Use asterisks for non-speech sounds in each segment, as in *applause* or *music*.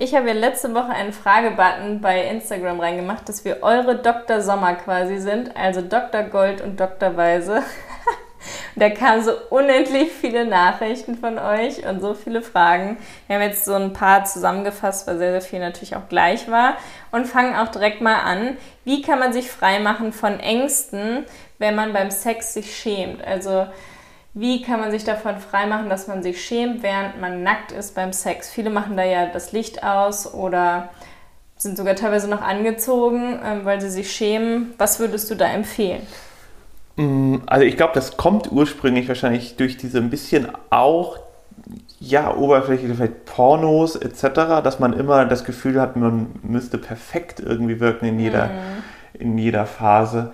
Ich habe ja letzte Woche einen Fragebutton bei Instagram reingemacht, dass wir eure Dr. Sommer quasi sind, also Dr. Gold und Dr. Weise. *laughs* da kamen so unendlich viele Nachrichten von euch und so viele Fragen. Wir haben jetzt so ein paar zusammengefasst, weil sehr, sehr viel natürlich auch gleich war. Und fangen auch direkt mal an. Wie kann man sich freimachen von Ängsten, wenn man beim Sex sich schämt? Also wie kann man sich davon freimachen, dass man sich schämt, während man nackt ist beim Sex? Viele machen da ja das Licht aus oder sind sogar teilweise noch angezogen, ähm, weil sie sich schämen. Was würdest du da empfehlen? Mm, also ich glaube, das kommt ursprünglich wahrscheinlich durch diese ein bisschen auch ja, Oberfläche, vielleicht Pornos etc., dass man immer das Gefühl hat, man müsste perfekt irgendwie wirken in jeder, mhm. in jeder Phase.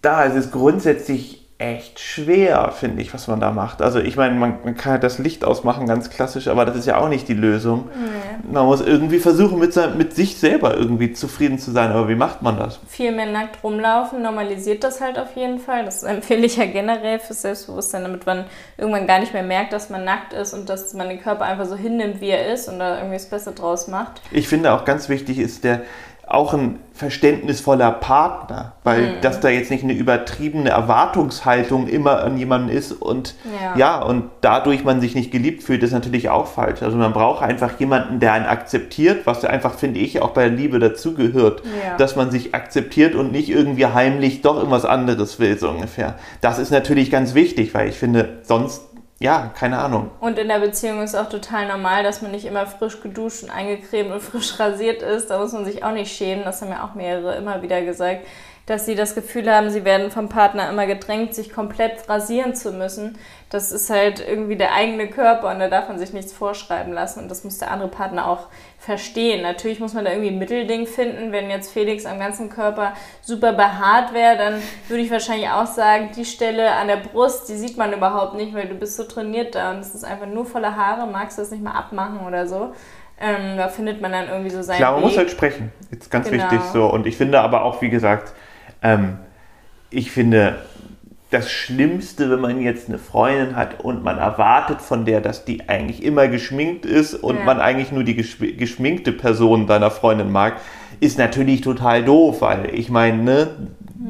Da ist es grundsätzlich echt schwer, finde ich, was man da macht. Also ich meine, man, man, kann halt das Licht ausmachen, ganz klassisch, aber das ist ja auch nicht die Lösung. Nee. Man muss irgendwie versuchen, mit, sein, mit sich selber irgendwie zufrieden zu sein. Aber wie macht man das? Viel mehr nackt rumlaufen normalisiert das halt auf jeden Fall. Das empfehle ich ja generell fürs Selbstbewusstsein, damit man irgendwann gar nicht mehr merkt, dass man nackt ist und dass man den Körper einfach so hinnimmt, wie er ist und da irgendwie das Beste draus macht. Ich finde auch ganz wichtig ist der auch ein verständnisvoller Partner, weil mhm. dass da jetzt nicht eine übertriebene Erwartungshaltung immer an jemanden ist und ja. ja. und dadurch man sich nicht geliebt fühlt, ist natürlich auch falsch. Also man braucht einfach jemanden, der einen akzeptiert, was einfach finde ich auch bei der Liebe dazugehört, ja. dass man sich akzeptiert und nicht irgendwie heimlich doch irgendwas anderes will so ungefähr. Das ist natürlich ganz wichtig, weil ich finde sonst ja, keine Ahnung. Und in der Beziehung ist auch total normal, dass man nicht immer frisch geduscht und eingecremt und frisch rasiert ist. Da muss man sich auch nicht schämen. Das haben ja auch mehrere immer wieder gesagt dass sie das Gefühl haben, sie werden vom Partner immer gedrängt, sich komplett rasieren zu müssen. Das ist halt irgendwie der eigene Körper und da darf man sich nichts vorschreiben lassen und das muss der andere Partner auch verstehen. Natürlich muss man da irgendwie ein Mittelding finden. Wenn jetzt Felix am ganzen Körper super behaart wäre, dann würde ich wahrscheinlich auch sagen, die Stelle an der Brust, die sieht man überhaupt nicht, weil du bist so trainiert da und es ist einfach nur voller Haare, magst du das nicht mal abmachen oder so. Ähm, da findet man dann irgendwie so seinen Klar, man Weg. muss halt sprechen. Jetzt ganz genau. wichtig so. Und ich finde aber auch, wie gesagt, ähm, ich finde, das Schlimmste, wenn man jetzt eine Freundin hat und man erwartet von der, dass die eigentlich immer geschminkt ist und ja. man eigentlich nur die geschminkte Person deiner Freundin mag, ist natürlich total doof, weil ich meine, ne,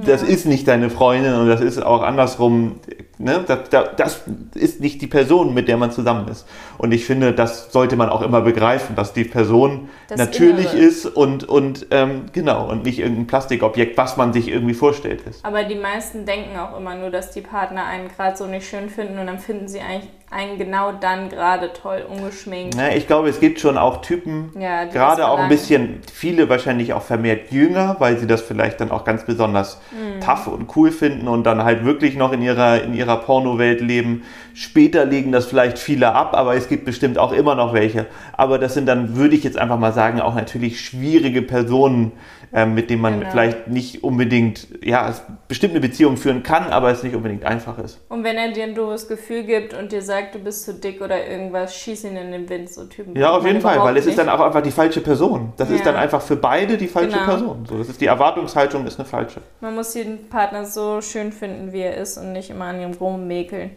das ist nicht deine Freundin und das ist auch andersrum, ne, das, das, ist nicht die Person, mit der man zusammen ist. Und ich finde, das sollte man auch immer begreifen, dass die Person das natürlich Innere. ist und, und ähm, genau, und nicht irgendein Plastikobjekt, was man sich irgendwie vorstellt ist. Aber die meisten denken auch immer nur, dass die Partner einen gerade so nicht schön finden und dann finden sie eigentlich einen genau dann gerade toll ungeschminkt. Ja, ich glaube, es gibt schon auch Typen, ja, gerade auch ein bisschen, viele wahrscheinlich auch vermehrt jünger, weil sie das vielleicht dann auch ganz besonders mhm. Tough und cool finden und dann halt wirklich noch in ihrer, in ihrer Porno-Welt leben. Später legen das vielleicht viele ab, aber es gibt bestimmt auch immer noch welche. Aber das sind dann, würde ich jetzt einfach mal sagen, auch natürlich schwierige Personen, äh, mit denen man genau. vielleicht nicht unbedingt, ja, bestimmt eine Beziehung führen kann, aber es nicht unbedingt einfach ist. Und wenn er dir ein doofes Gefühl gibt und dir sagt, du bist zu dick oder irgendwas, schieß ihn in den Wind, so Typen. Ja, auf jeden Fall, weil es nicht. ist dann auch einfach die falsche Person. Das ja. ist dann einfach für beide die falsche genau. Person. So, das ist die Erwartungshaltung ist eine falsche. Man muss jeden Partner so schön finden, wie er ist und nicht immer an ihm rummäkeln.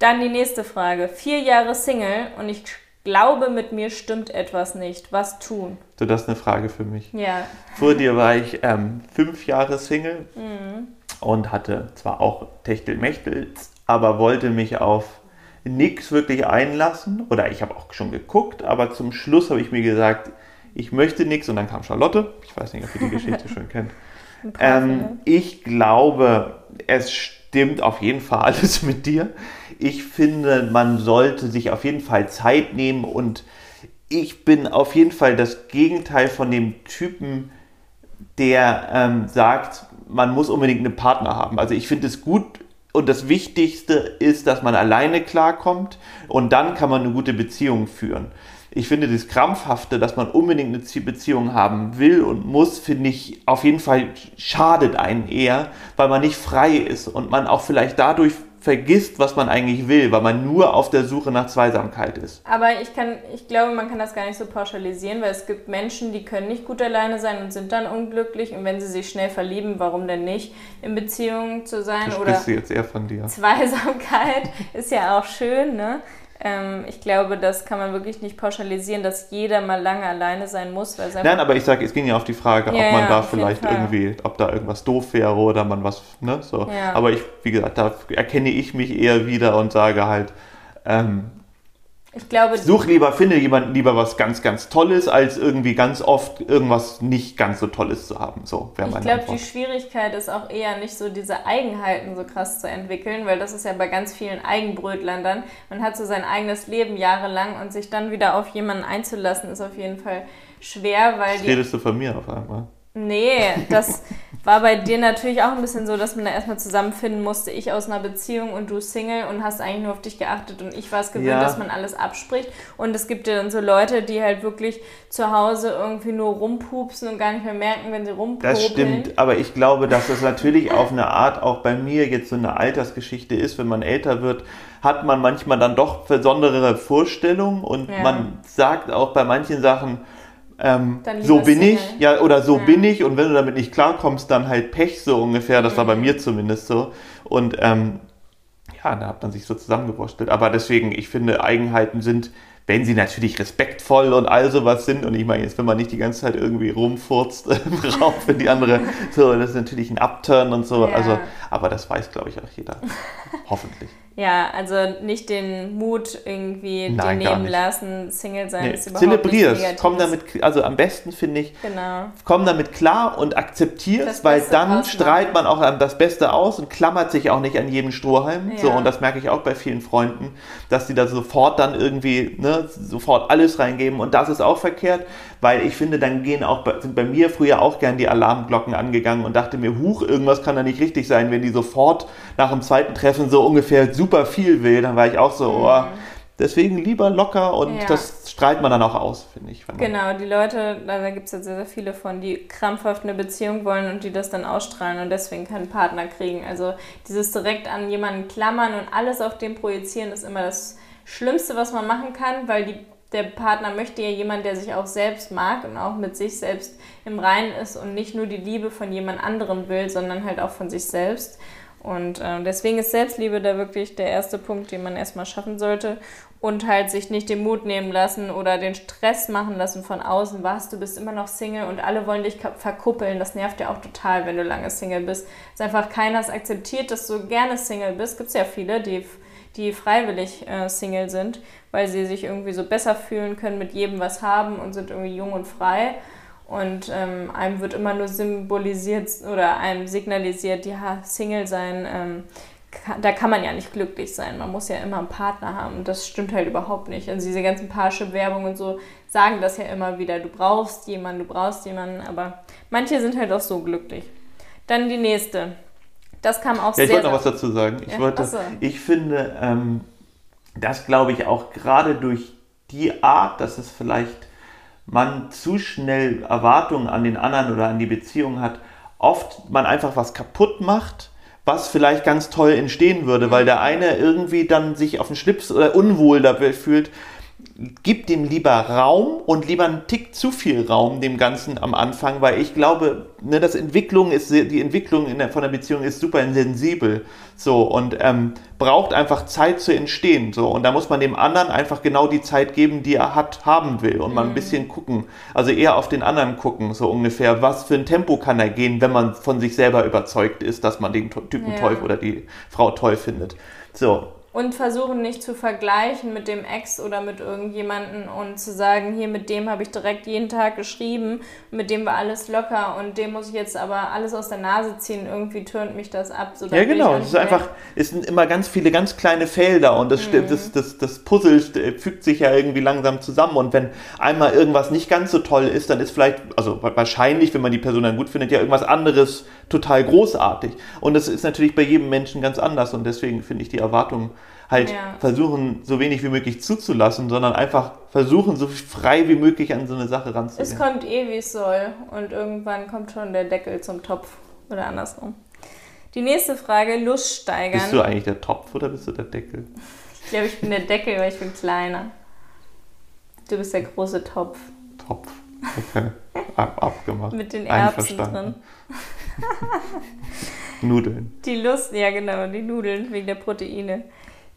Dann die nächste Frage. Vier Jahre Single und ich glaube, mit mir stimmt etwas nicht. Was tun? So, das ist eine Frage für mich. Ja. Vor dir war ich ähm, fünf Jahre Single mhm. und hatte zwar auch Techtelmechtel, aber wollte mich auf nichts wirklich einlassen. Oder ich habe auch schon geguckt, aber zum Schluss habe ich mir gesagt, ich möchte nichts und dann kam Charlotte. Ich weiß nicht, ob ihr die Geschichte *laughs* schon kennt. Ähm, ich glaube, es stimmt auf jeden Fall alles mit dir. Ich finde, man sollte sich auf jeden Fall Zeit nehmen und ich bin auf jeden Fall das Gegenteil von dem Typen, der ähm, sagt, man muss unbedingt einen Partner haben. Also ich finde es gut und das Wichtigste ist, dass man alleine klarkommt und dann kann man eine gute Beziehung führen. Ich finde das Krampfhafte, dass man unbedingt eine Beziehung haben will und muss, finde ich auf jeden Fall schadet einen eher, weil man nicht frei ist und man auch vielleicht dadurch vergisst, was man eigentlich will, weil man nur auf der Suche nach Zweisamkeit ist. Aber ich kann, ich glaube, man kann das gar nicht so pauschalisieren, weil es gibt Menschen, die können nicht gut alleine sein und sind dann unglücklich und wenn sie sich schnell verlieben, warum denn nicht in Beziehungen zu sein? Das oder jetzt eher von dir. Zweisamkeit *laughs* ist ja auch schön, ne? Ähm, ich glaube, das kann man wirklich nicht pauschalisieren, dass jeder mal lange alleine sein muss. Weil Nein, aber ich sage, es ging ja auf die Frage, Ja, ob man ja, da vielleicht irgendwie, ob da irgendwas doof wäre oder man was, ne, so. Ja. Aber ich, wie gesagt, da erkenne ich mich eher wieder und sage halt, ähm, ich glaube, such lieber, finde jemanden lieber was ganz, ganz Tolles, als irgendwie ganz oft irgendwas nicht ganz so Tolles zu haben. So wäre Ich meine glaube, die. Schwierigkeit ist auch eher nicht so diese Eigenheiten so krass zu entwickeln, weil das ist ja bei ganz vielen Eigenbrötlern dann. Man hat so sein eigenes Leben jahrelang und sich dann wieder auf jemanden einzulassen, ist auf jeden Fall schwer, weil Jetzt redest du von mir auf einmal. Nee, das war bei dir natürlich auch ein bisschen so, dass man da erstmal zusammenfinden musste. Ich aus einer Beziehung und du Single und hast eigentlich nur auf dich geachtet und ich war es gewöhnt, Ja. dass man alles abspricht. Und es gibt ja dann so Leute, die halt wirklich zu Hause irgendwie nur rumpupsen und gar nicht mehr merken, wenn sie rumpopeln. Das stimmt, aber ich glaube, dass das natürlich auf eine Art auch bei mir jetzt so eine Altersgeschichte ist. Wenn man älter wird, hat man manchmal dann doch besondere Vorstellungen und Ja. man sagt auch bei manchen Sachen, ähm, so bin ich, ja, oder so Ja. bin ich und wenn du damit nicht klarkommst, dann halt Pech so ungefähr. Das war Mhm. bei mir zumindest so. Und ähm, ja, da hat man sich so zusammengewurstelt. Aber deswegen, ich finde, Eigenheiten sind, wenn sie natürlich respektvoll und all sowas sind, und ich meine jetzt, wenn man nicht die ganze Zeit irgendwie rumfurzt *laughs* im Raum für die andere, so, das ist natürlich ein Upturn und so. Ja. Also, aber das weiß, glaube ich, auch jeder. *laughs* Hoffentlich. Ja, also nicht den Mut irgendwie Nein, nehmen lassen. Single sein Nee, ist überhaupt Zelebrier's. nicht. Komm damit, also am besten finde ich, Genau. komm damit klar und akzeptier Das es, weil dann strahlt man auch das Beste aus und klammert sich auch nicht an jedem Strohhalm. So, Ja. und das merke ich auch bei vielen Freunden, dass die da sofort dann irgendwie, ne, sofort alles reingeben. Und das ist auch verkehrt, weil ich finde, dann gehen auch, bei, sind bei mir früher auch gern die Alarmglocken angegangen und dachte mir, huch, irgendwas kann da nicht richtig sein, wenn die sofort nach dem zweiten Treffen so ungefähr super viel will, dann war ich auch so, oh, deswegen lieber locker und Mhm. Ja. das strahlt man dann auch aus, finde ich. Genau, die Leute, da, da gibt es ja sehr, sehr viele von, die krampfhaft eine Beziehung wollen und die das dann ausstrahlen und deswegen keinen Partner kriegen. Also dieses direkt an jemanden klammern und alles auf den projizieren ist immer das Schlimmste, was man machen kann, weil die, der Partner möchte ja jemand, der sich auch selbst mag und auch mit sich selbst im Reinen ist und nicht nur die Liebe von jemand anderem will, sondern halt auch von sich selbst. Und äh, deswegen ist Selbstliebe da wirklich der erste Punkt, den man erstmal schaffen sollte. Und halt sich nicht den Mut nehmen lassen oder den Stress machen lassen von außen. Was, du bist immer noch Single und alle wollen dich verkuppeln. Das nervt ja auch total, wenn du lange Single bist. Es ist einfach keiner es akzeptiert, dass du gerne Single bist. Gibt es ja viele, die, die freiwillig äh, Single sind, weil sie sich irgendwie so besser fühlen können, mit jedem was haben und sind irgendwie jung und frei. Und ähm, einem wird immer nur symbolisiert oder einem signalisiert, ja, Single sein, ähm, ka- da kann man ja nicht glücklich sein. Man muss ja immer einen Partner haben. Und das stimmt halt überhaupt nicht. Also diese ganzen Parship-Werbung und so sagen das ja immer wieder. Du brauchst jemanden, du brauchst jemanden. Aber manche sind halt auch so glücklich. Dann die nächste. Das kam auch Ja, ich sehr, wollte noch was dazu sagen. Ich, Ja, wollte, so. ich finde, ähm, dass glaube ich auch gerade durch die Art, dass es vielleicht man zu schnell Erwartungen an den anderen oder an die Beziehung hat, oft man einfach was kaputt macht, was vielleicht ganz toll entstehen würde, weil der eine irgendwie dann sich auf den Schlips oder unwohl dabei fühlt. Gib dem lieber Raum und lieber einen Tick zu viel Raum dem Ganzen am Anfang, weil ich glaube, ne, das Entwicklung ist, die Entwicklung der, von der Beziehung ist super sensibel, so und ähm, braucht einfach Zeit zu entstehen, so und da muss man dem anderen einfach genau die Zeit geben, die er hat, haben will und mal ein bisschen gucken, also eher auf den anderen gucken, so ungefähr, was für ein Tempo kann er gehen, wenn man von sich selber überzeugt ist, dass man den Typen Ja. toll oder die Frau toll findet, so Und versuchen nicht zu vergleichen mit dem Ex oder mit irgendjemanden und zu sagen, hier mit dem habe ich direkt jeden Tag geschrieben, mit dem war alles locker und dem muss ich jetzt aber alles aus der Nase ziehen, irgendwie turnt mich das ab. So, Ja, genau. Es ist nicht einfach, es sind immer ganz viele ganz kleine Felder und das, Mhm. das, das, das Puzzle st- fügt sich ja irgendwie langsam zusammen. Und wenn einmal irgendwas nicht ganz so toll ist, dann ist vielleicht, also wa- wahrscheinlich, wenn man die Person dann gut findet, ja irgendwas anderes total großartig. Und das ist natürlich bei jedem Menschen ganz anders und deswegen finde ich die Erwartungen halt Ja. versuchen, so wenig wie möglich zuzulassen, sondern einfach versuchen, so frei wie möglich an so eine Sache Es ranzugehen. kommt eh, wie es soll und irgendwann kommt schon der Deckel zum Topf oder andersrum. Die nächste Frage, Lust steigern. Bist du eigentlich der Topf oder bist du der Deckel? ich glaube, ich bin der Deckel, weil ich bin kleiner. Du bist der große Topf Topf. Okay. Ab, abgemacht. mit den Erbsen drin. Nudeln. Die Lust, ja genau, die Nudeln wegen der Proteine.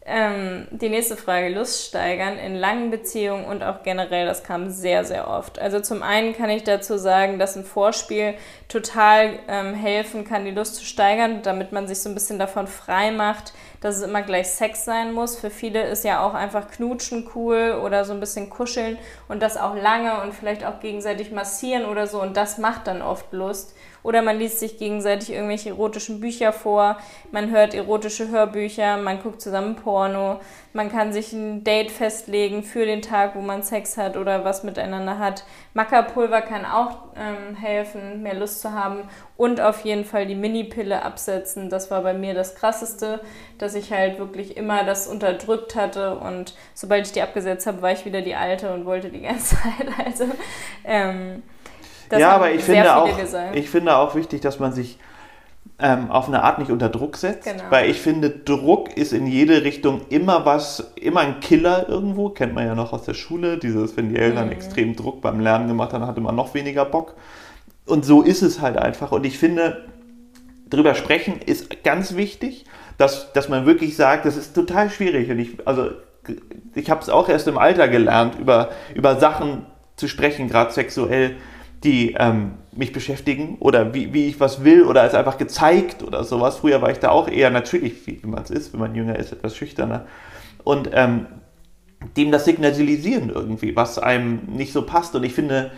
Ähm, die nächste Frage, Lust steigern in langen Beziehungen und auch generell, das kam sehr, sehr oft. Also zum einen kann ich dazu sagen, dass ein Vorspiel total ähm, helfen kann, die Lust zu steigern, damit man sich so ein bisschen davon frei macht, dass es immer gleich Sex sein muss. Für viele ist ja auch einfach Knutschen cool oder so ein bisschen kuscheln und das auch lange und vielleicht auch gegenseitig massieren oder so und das macht dann oft Lust. Oder man liest sich gegenseitig irgendwelche erotischen Bücher vor, man hört erotische Hörbücher, man guckt zusammen Porno, man kann sich ein Date festlegen für den Tag, wo man Sex hat oder was miteinander hat. Mackerpulver kann auch ähm, helfen, mehr Lust zu haben und auf jeden Fall die Mini-Pille absetzen. Das war bei mir das Krasseste, dass ich halt wirklich immer das unterdrückt hatte und sobald ich die abgesetzt habe, war ich wieder die Alte und wollte die ganze *laughs* Zeit. Also ähm, das ja, aber ich finde, auch, ich finde auch wichtig, dass man sich ähm, auf eine Art nicht unter Druck setzt. Genau. Weil ich finde, Druck ist in jede Richtung immer was, immer ein Killer irgendwo. Kennt man ja noch aus der Schule. Dieses, wenn die Eltern mhm. extrem Druck beim Lernen gemacht haben, hatte man noch weniger Bock. Und so ist es halt einfach. Und ich finde, drüber sprechen ist ganz wichtig, dass, dass man wirklich sagt, das ist total schwierig. Und ich, also, ich habe es auch erst im Alter gelernt, über, über Sachen zu sprechen, gerade sexuell die ähm, mich beschäftigen oder wie, wie ich was will oder es einfach gezeigt oder sowas. Früher war ich da auch eher natürlich, wie man es ist, wenn man jünger ist, etwas schüchterner. Und ähm, dem das signalisieren irgendwie, was einem nicht so passt. Und ich finde,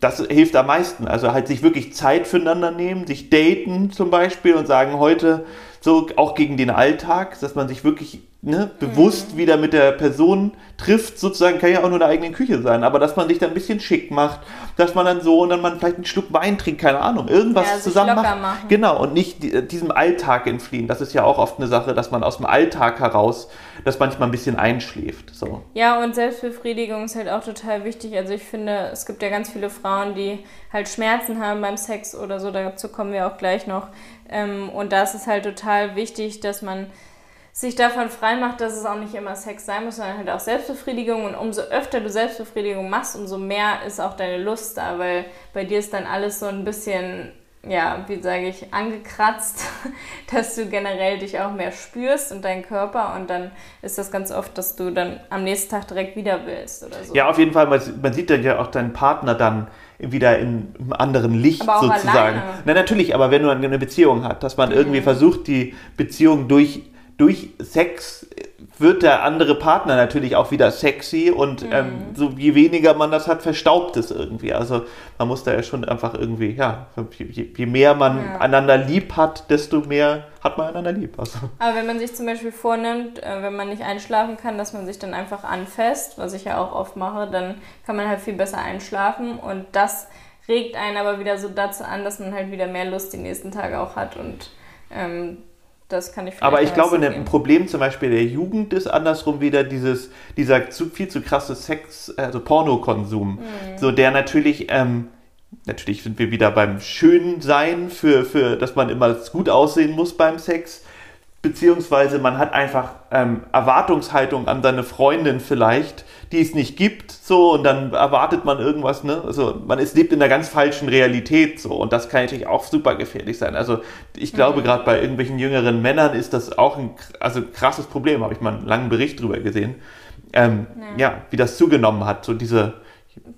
das hilft am meisten. Also halt sich wirklich Zeit füreinander nehmen, sich daten zum Beispiel und sagen, heute so auch gegen den Alltag, dass man sich wirklich ne, bewusst mhm. wieder mit der Person trifft, sozusagen, kann ja auch nur in der eigenen Küche sein, aber dass man sich dann ein bisschen schick macht, dass man dann so und dann man vielleicht einen Schluck Wein trinkt, keine Ahnung, irgendwas ja, zusammen macht. Machen. Genau, und nicht diesem Alltag entfliehen. Das ist ja auch oft eine Sache, dass man aus dem Alltag heraus das manchmal ein bisschen einschläft. So. Ja, und Selbstbefriedigung ist halt auch total wichtig. Also ich finde, es gibt ja ganz viele Frauen, die halt Schmerzen haben beim Sex oder so, dazu kommen wir auch gleich noch. Ähm, und da ist es halt total wichtig, dass man sich davon frei macht, dass es auch nicht immer Sex sein muss, sondern halt auch Selbstbefriedigung. Und umso öfter du Selbstbefriedigung machst, umso mehr ist auch deine Lust da, weil bei dir ist dann alles so ein bisschen, ja, wie sage ich, angekratzt, *laughs* dass du generell dich auch mehr spürst und deinen Körper. Und dann ist das ganz oft, dass du dann am nächsten Tag direkt wieder willst oder so. Ja, auf jeden Fall. Man sieht dann ja auch deinen Partner dann wieder in einem anderen Licht sozusagen. Alleine. Na natürlich, aber wenn du eine Beziehung hast, dass man mhm. irgendwie versucht, die Beziehung durch durch Sex wird der andere Partner natürlich auch wieder sexy und mhm. ähm, so je weniger man das hat, verstaubt es irgendwie. Also man muss da ja schon einfach irgendwie, ja, je, je mehr man ja. einander lieb hat, desto mehr hat man einander lieb. Also. Aber wenn man sich zum Beispiel vornimmt, äh, wenn man nicht einschlafen kann, dass man sich dann einfach anfasst, was ich ja auch oft mache, dann kann man halt viel besser einschlafen und das regt einen aber wieder so dazu an, dass man halt wieder mehr Lust die nächsten Tage auch hat und ähm, das kann ich Aber ich glaube, ne, ein Problem zum Beispiel der Jugend ist andersrum wieder dieses, dieser zu, viel zu krasse Sex, also Pornokonsum. Mhm. So, der natürlich, ähm, natürlich sind wir wieder beim Schönsein, für, für, dass man immer gut aussehen muss beim Sex beziehungsweise man hat einfach ähm, Erwartungshaltung an seine Freundin vielleicht, die es nicht gibt, so und dann erwartet man irgendwas, ne? Also man ist, lebt in einer ganz falschen Realität so und das kann natürlich auch super gefährlich sein. Also ich glaube mhm. gerade bei irgendwelchen jüngeren Männern ist das auch ein also krasses Problem, habe ich mal einen langen Bericht drüber gesehen. Ähm, ja. ja. wie das zugenommen hat, so diese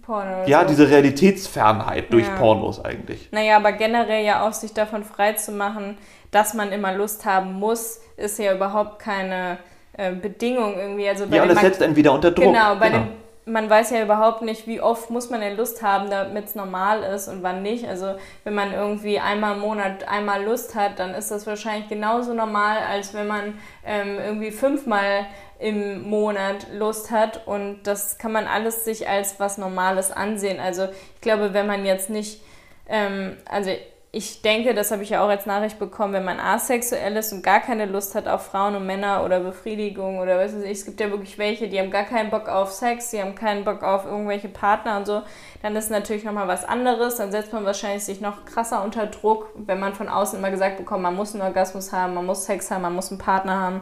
Porno ja, so. diese Realitätsfernheit durch ja. Pornos eigentlich. Naja, aber generell ja auch sich davon frei zu machen, dass man immer Lust haben muss, ist ja überhaupt keine äh, Bedingung irgendwie. Also ja, und das setzt einen wieder unter Druck. Genau, bei genau. Den, man weiß ja überhaupt nicht, wie oft muss man denn Lust haben, damit es normal ist und wann nicht. Also wenn man irgendwie einmal im Monat einmal Lust hat, dann ist das wahrscheinlich genauso normal, als wenn man ähm, irgendwie fünfmal im Monat Lust hat. Und das kann man alles sich als was Normales ansehen. Also ich glaube, wenn man jetzt nicht, ähm, also ich denke, das habe ich ja auch als Nachricht bekommen, wenn man asexuell ist und gar keine Lust hat auf Frauen und Männer oder Befriedigung oder was weiß ich, es gibt ja wirklich welche, die haben gar keinen Bock auf Sex, die haben keinen Bock auf irgendwelche Partner und so, dann ist natürlich nochmal was anderes, dann setzt man wahrscheinlich sich noch krasser unter Druck, wenn man von außen immer gesagt bekommt, man muss einen Orgasmus haben, man muss Sex haben, man muss einen Partner haben,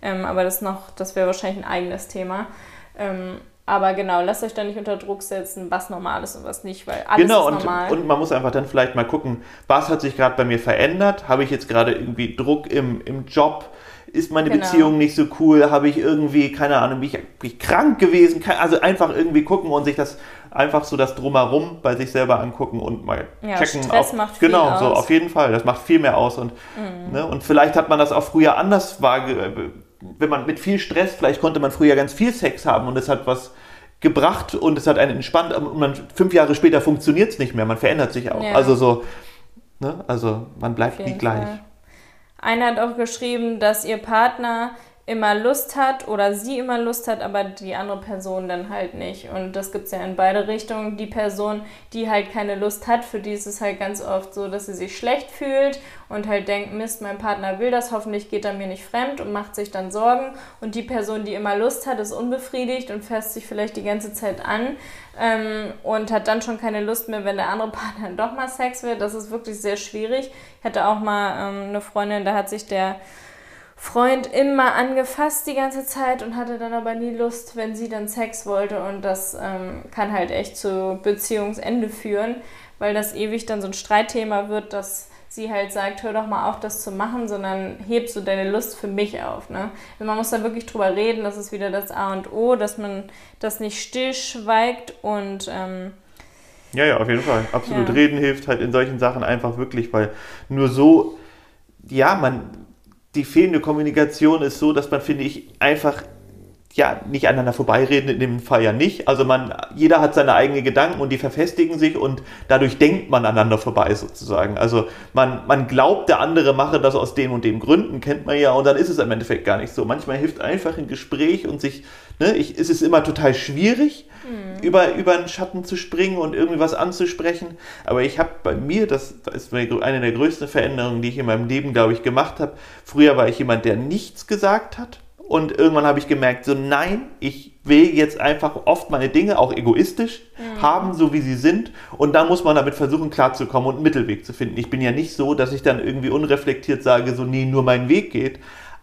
ähm, aber das noch, das wäre wahrscheinlich ein eigenes Thema. Ähm, aber genau, lasst euch da nicht unter Druck setzen, was normal ist und was nicht, weil alles genau, ist normal. Genau, und man muss einfach dann vielleicht mal gucken, was hat sich gerade bei mir verändert? Habe ich jetzt gerade irgendwie Druck im, im Job? ist meine Genau. Beziehung nicht so cool, habe ich irgendwie, keine Ahnung, bin ich, bin ich krank gewesen, also einfach irgendwie gucken und sich das einfach so das Drumherum bei sich selber angucken und mal Ja, checken. Stress auf, macht viel genau, so aus. Mhm. auf jeden Fall, das macht viel mehr aus und, ne, und vielleicht hat man das auch früher anders wahrgenommen, wenn man mit viel Stress, vielleicht konnte man früher ganz viel Sex haben und es hat was gebracht und es hat einen entspannt und man, fünf Jahre später funktioniert es nicht mehr, man verändert sich auch. Ja. Also so, ne, also man bleibt nie gleich. Fall. Einer hat auch geschrieben, dass ihr Partner immer Lust hat oder sie immer Lust hat, aber die andere Person dann halt nicht. Und das gibt es ja in beide Richtungen. Die Person, die halt keine Lust hat, für die ist es halt ganz oft so, dass sie sich schlecht fühlt und halt denkt, Mist, mein Partner will das, hoffentlich geht er mir nicht fremd und macht sich dann Sorgen. Und die Person, die immer Lust hat, ist unbefriedigt und fässt sich vielleicht die ganze Zeit an ähm, und hat dann schon keine Lust mehr, wenn der andere *laughs* Partner doch mal Sex will. Das ist wirklich sehr schwierig. Ich hatte auch mal ähm, eine Freundin, da hat sich der Freund immer angefasst die ganze Zeit und hatte dann aber nie Lust, wenn sie dann Sex wollte. Und das ähm, kann halt echt zu Beziehungsende führen, weil das ewig dann so ein Streitthema wird, dass sie halt sagt, hör doch mal auf, das zu machen, sondern hebst du deine Lust für mich auf. Ne? Also man muss da wirklich drüber reden, das ist wieder das A und O, dass man das nicht stillschweigt und ähm, Ja, ja, auf jeden Fall. Absolut. Ja. Reden hilft halt in solchen Sachen einfach wirklich, weil nur so, ja, man, die fehlende Kommunikation ist so, dass man, finde ich, einfach, ja, nicht aneinander vorbeireden, in dem Fall ja nicht. Also man, jeder hat seine eigenen Gedanken und die verfestigen sich und dadurch denkt man aneinander vorbei sozusagen. Also man, man glaubt, der andere mache das aus den und den Gründen, kennt man ja, und dann ist es im Endeffekt gar nicht so. Manchmal hilft einfach ein Gespräch und sich, ne, ich, es ist immer total schwierig, über, über einen Schatten zu springen und irgendwie was anzusprechen. Aber ich habe bei mir, das, das ist eine der größten Veränderungen, die ich in meinem Leben, glaube ich, gemacht habe. Früher war ich jemand, der nichts gesagt hat. Und irgendwann habe ich gemerkt, so nein, ich will jetzt einfach oft meine Dinge, auch egoistisch, haben, so wie sie sind. Und da muss man damit versuchen, klarzukommen und einen Mittelweg zu finden. Ich bin ja nicht so, dass ich dann irgendwie unreflektiert sage, so nee, nur mein Weg geht.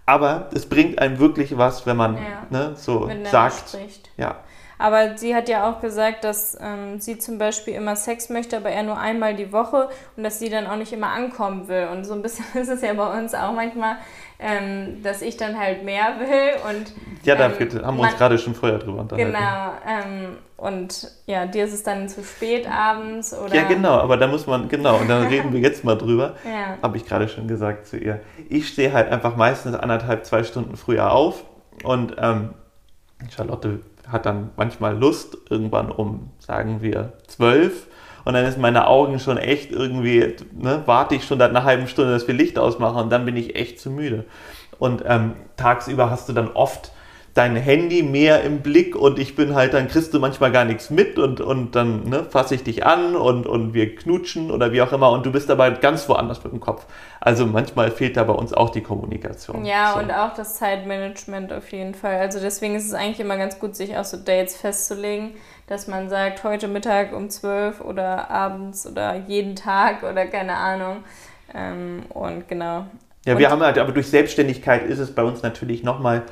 Aber es bringt einem wirklich was, wenn man Ja. ne, so sagt. spricht. Ja, Aber sie hat ja auch gesagt, dass ähm, sie zum Beispiel immer Sex möchte, aber eher nur einmal die Woche und dass sie dann auch nicht immer ankommen will. Und so ein bisschen *laughs* ist es ja bei uns auch manchmal, ähm, dass ich dann halt mehr will und Ja, da ähm, haben wir uns gerade schon vorher drüber unterhalten. Genau, ähm, und ja, dir ist es dann zu spät abends oder. Ja, genau, aber da muss man, genau, und dann reden wir jetzt mal drüber. *laughs* Ja. Habe ich gerade schon gesagt zu ihr. Ich stehe halt einfach meistens anderthalb, zwei Stunden früher auf und ähm, Charlotte hat dann manchmal Lust, irgendwann um, sagen wir, zwölf. Und dann ist meine Augen schon echt irgendwie, ne, warte ich schon seit einer halben Stunde, dass wir Licht ausmachen und dann bin ich echt zu müde. Und ähm, tagsüber hast du dann oft dein Handy mehr im Blick und ich bin halt, dann kriegst du manchmal gar nichts mit und, und dann ne, fasse ich dich an und, und wir knutschen oder wie auch immer und du bist dabei ganz woanders mit dem Kopf. Also manchmal fehlt da bei uns auch die Kommunikation. Ja, so. und auch das Zeitmanagement auf jeden Fall. Also deswegen ist es eigentlich immer ganz gut, sich auch so Dates festzulegen, dass man sagt, heute Mittag um 12 oder abends oder jeden Tag oder keine Ahnung. Ähm, und genau. Ja, Und- wir haben halt, aber durch Selbstständigkeit ist es bei uns natürlich nochmal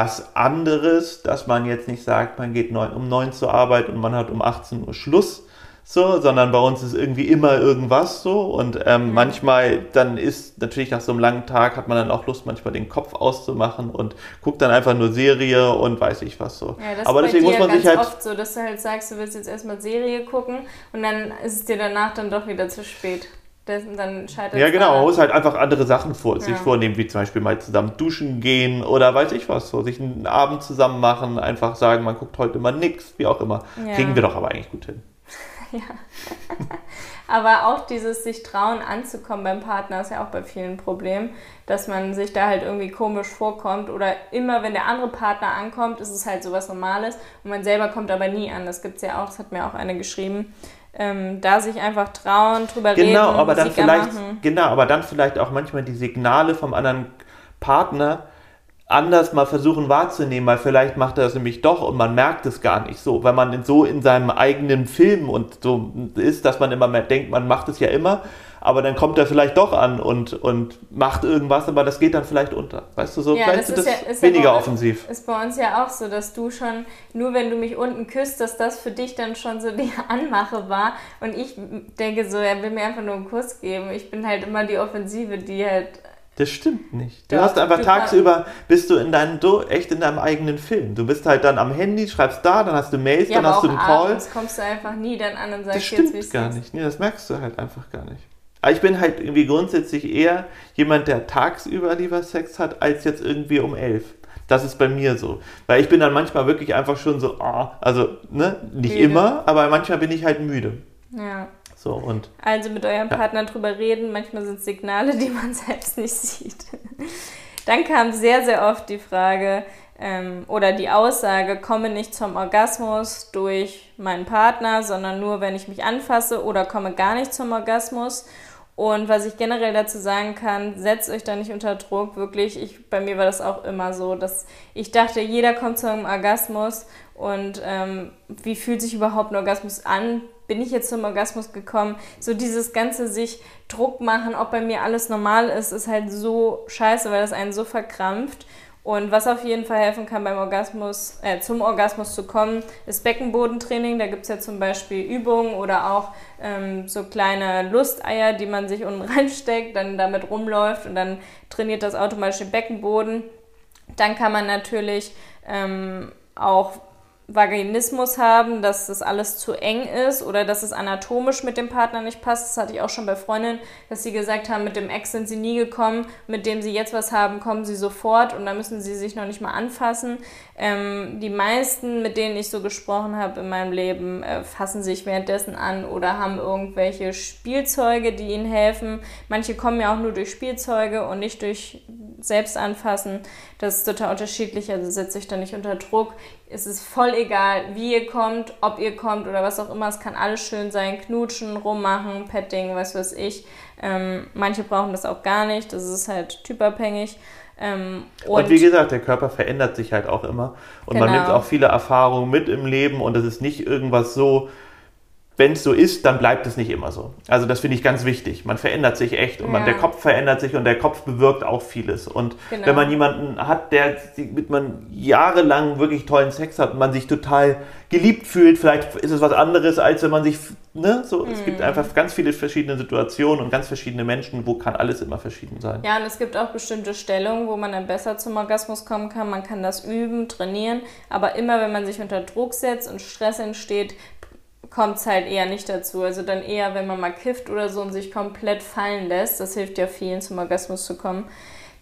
was anderes, dass man jetzt nicht sagt, man geht neun, um 9 zur Arbeit und man hat um 18 Uhr Schluss, so, sondern bei uns ist irgendwie immer irgendwas so und Mhm. ähm, manchmal dann ist natürlich nach so einem langen Tag hat man dann auch Lust, manchmal den Kopf auszumachen und guckt dann einfach nur Serie und weiß ich was so. Ja, das aber ist deswegen muss man ganz sich halt oft so, dass du halt sagst, du willst jetzt erstmal Serie gucken und dann ist es dir danach dann doch wieder zu spät. Dann scheitert Ja, genau. Man muss halt einfach andere Sachen vor, sich Ja. vornehmen, wie zum Beispiel mal zusammen duschen gehen oder weiß ich was, so sich einen Abend zusammen machen, einfach sagen, man guckt heute mal nix, wie auch immer. Ja. Kriegen wir doch aber eigentlich gut hin. *laughs* *laughs* Aber auch dieses sich trauen anzukommen beim Partner ist ja auch bei vielen ein Problem, dass man sich da halt irgendwie komisch vorkommt oder immer, wenn der andere Partner ankommt, ist es halt sowas Normales und man selber kommt aber nie an. Das gibt es ja auch, das hat mir auch eine geschrieben. Ähm, da sich einfach trauen, drüber Genau, reden, aber dann Musik vielleicht, machen. genau, aber dann vielleicht auch manchmal die Signale vom anderen Partner anders mal versuchen wahrzunehmen, weil vielleicht macht er das nämlich doch und man merkt es gar nicht so, weil man in- so in seinem eigenen Film und so ist, dass man immer mehr denkt, man macht es ja immer, aber dann kommt er vielleicht doch an und, und macht irgendwas, aber das geht dann vielleicht unter. Weißt du so, Ja, vielleicht das ist das ja- ist ja weniger bei uns- offensiv. Ist bei uns ja auch so, dass du schon, nur wenn du mich unten küsst, dass das für dich dann schon so die *laughs* Anmache war. Und ich denke so, er will mir einfach nur einen Kuss geben. Ich bin halt immer die Offensive, die halt Das stimmt nicht. Du Doch, hast einfach tagsüber, bist du in deinem, so echt in deinem eigenen Film. Du bist halt dann am Handy, schreibst da, dann hast du Mails, ja, dann hast du einen Call. Das kommst du einfach nie dann an und sagst das stimmt jetzt, gar nicht. Nee, das merkst du halt einfach gar nicht. Aber ich bin halt irgendwie grundsätzlich eher jemand, der tagsüber lieber Sex hat, als jetzt irgendwie um elf. Das ist bei mir so. Weil ich bin dann manchmal wirklich einfach schon so, oh, also, ne, nicht müde. immer, aber manchmal bin ich halt müde. Ja. So, und, also mit eurem ja. Partner drüber reden, manchmal sind es Signale, die man *laughs* selbst nicht sieht. Dann kam sehr, sehr oft die Frage ähm, oder die Aussage, komme nicht zum Orgasmus durch meinen Partner, sondern nur, wenn ich mich anfasse oder komme gar nicht zum Orgasmus. Und was ich generell dazu sagen kann, setzt euch da nicht unter Druck. Wirklich, ich, bei mir war das auch immer so, dass ich dachte, jeder kommt zum Orgasmus. Und ähm, wie fühlt sich überhaupt ein Orgasmus an? Bin ich jetzt zum Orgasmus gekommen? So dieses ganze sich Druck machen, ob bei mir alles normal ist, ist halt so scheiße, weil das einen so verkrampft. Und was auf jeden Fall helfen kann beim Orgasmus, äh, zum Orgasmus zu kommen, ist Beckenbodentraining. Da gibt es ja zum Beispiel Übungen oder auch ähm, so kleine Lusteier, die man sich unten *laughs* reinsteckt, dann damit rumläuft und dann trainiert das automatisch den Beckenboden. Dann kann man natürlich ähm, auch Vaginismus haben, dass das alles zu eng ist oder dass es anatomisch mit dem Partner nicht passt. Das hatte ich auch schon bei Freundinnen, dass sie gesagt haben, mit dem Ex sind sie nie gekommen, mit dem sie jetzt was haben, kommen sie sofort und da müssen sie sich noch nicht mal anfassen. Ähm, die meisten, mit denen ich so gesprochen habe in meinem Leben, äh, fassen sich währenddessen an oder haben irgendwelche Spielzeuge, die ihnen helfen. Manche kommen ja auch nur durch Spielzeuge und nicht durch Selbstanfassen. Das ist total unterschiedlich, also setzt euch da nicht unter Druck es ist voll egal, wie ihr kommt, ob ihr kommt oder was auch immer. Es kann alles schön sein. Knutschen, rummachen, Petting, was weiß ich. Ähm, manche brauchen das auch gar nicht. Das ist halt typabhängig. Ähm, und, und, wie gesagt, der Körper verändert sich halt auch immer. Und genau. man nimmt auch viele Erfahrungen mit im Leben und das ist nicht irgendwas so, wenn es so ist, dann bleibt es nicht immer so. Also das finde ich ganz wichtig. Man verändert sich echt und man, der Kopf verändert sich und der Kopf bewirkt auch vieles. Und genau. wenn man jemanden hat, der mit man jahrelang wirklich tollen Sex hat und man sich total geliebt fühlt, vielleicht ist es was anderes, als wenn man sich, ne, so, mhm. es gibt mhm. einfach ganz viele verschiedene Situationen und ganz verschiedene Menschen, wo kann alles immer verschieden sein. Ja, und es gibt auch bestimmte Stellungen, wo man dann besser zum Orgasmus kommen kann. Man kann das üben, trainieren, aber immer, wenn man sich unter Druck setzt und Stress entsteht, kommt es halt eher nicht dazu. Also dann eher, wenn man mal kifft oder so und sich komplett fallen lässt, das hilft ja vielen zum Orgasmus zu kommen,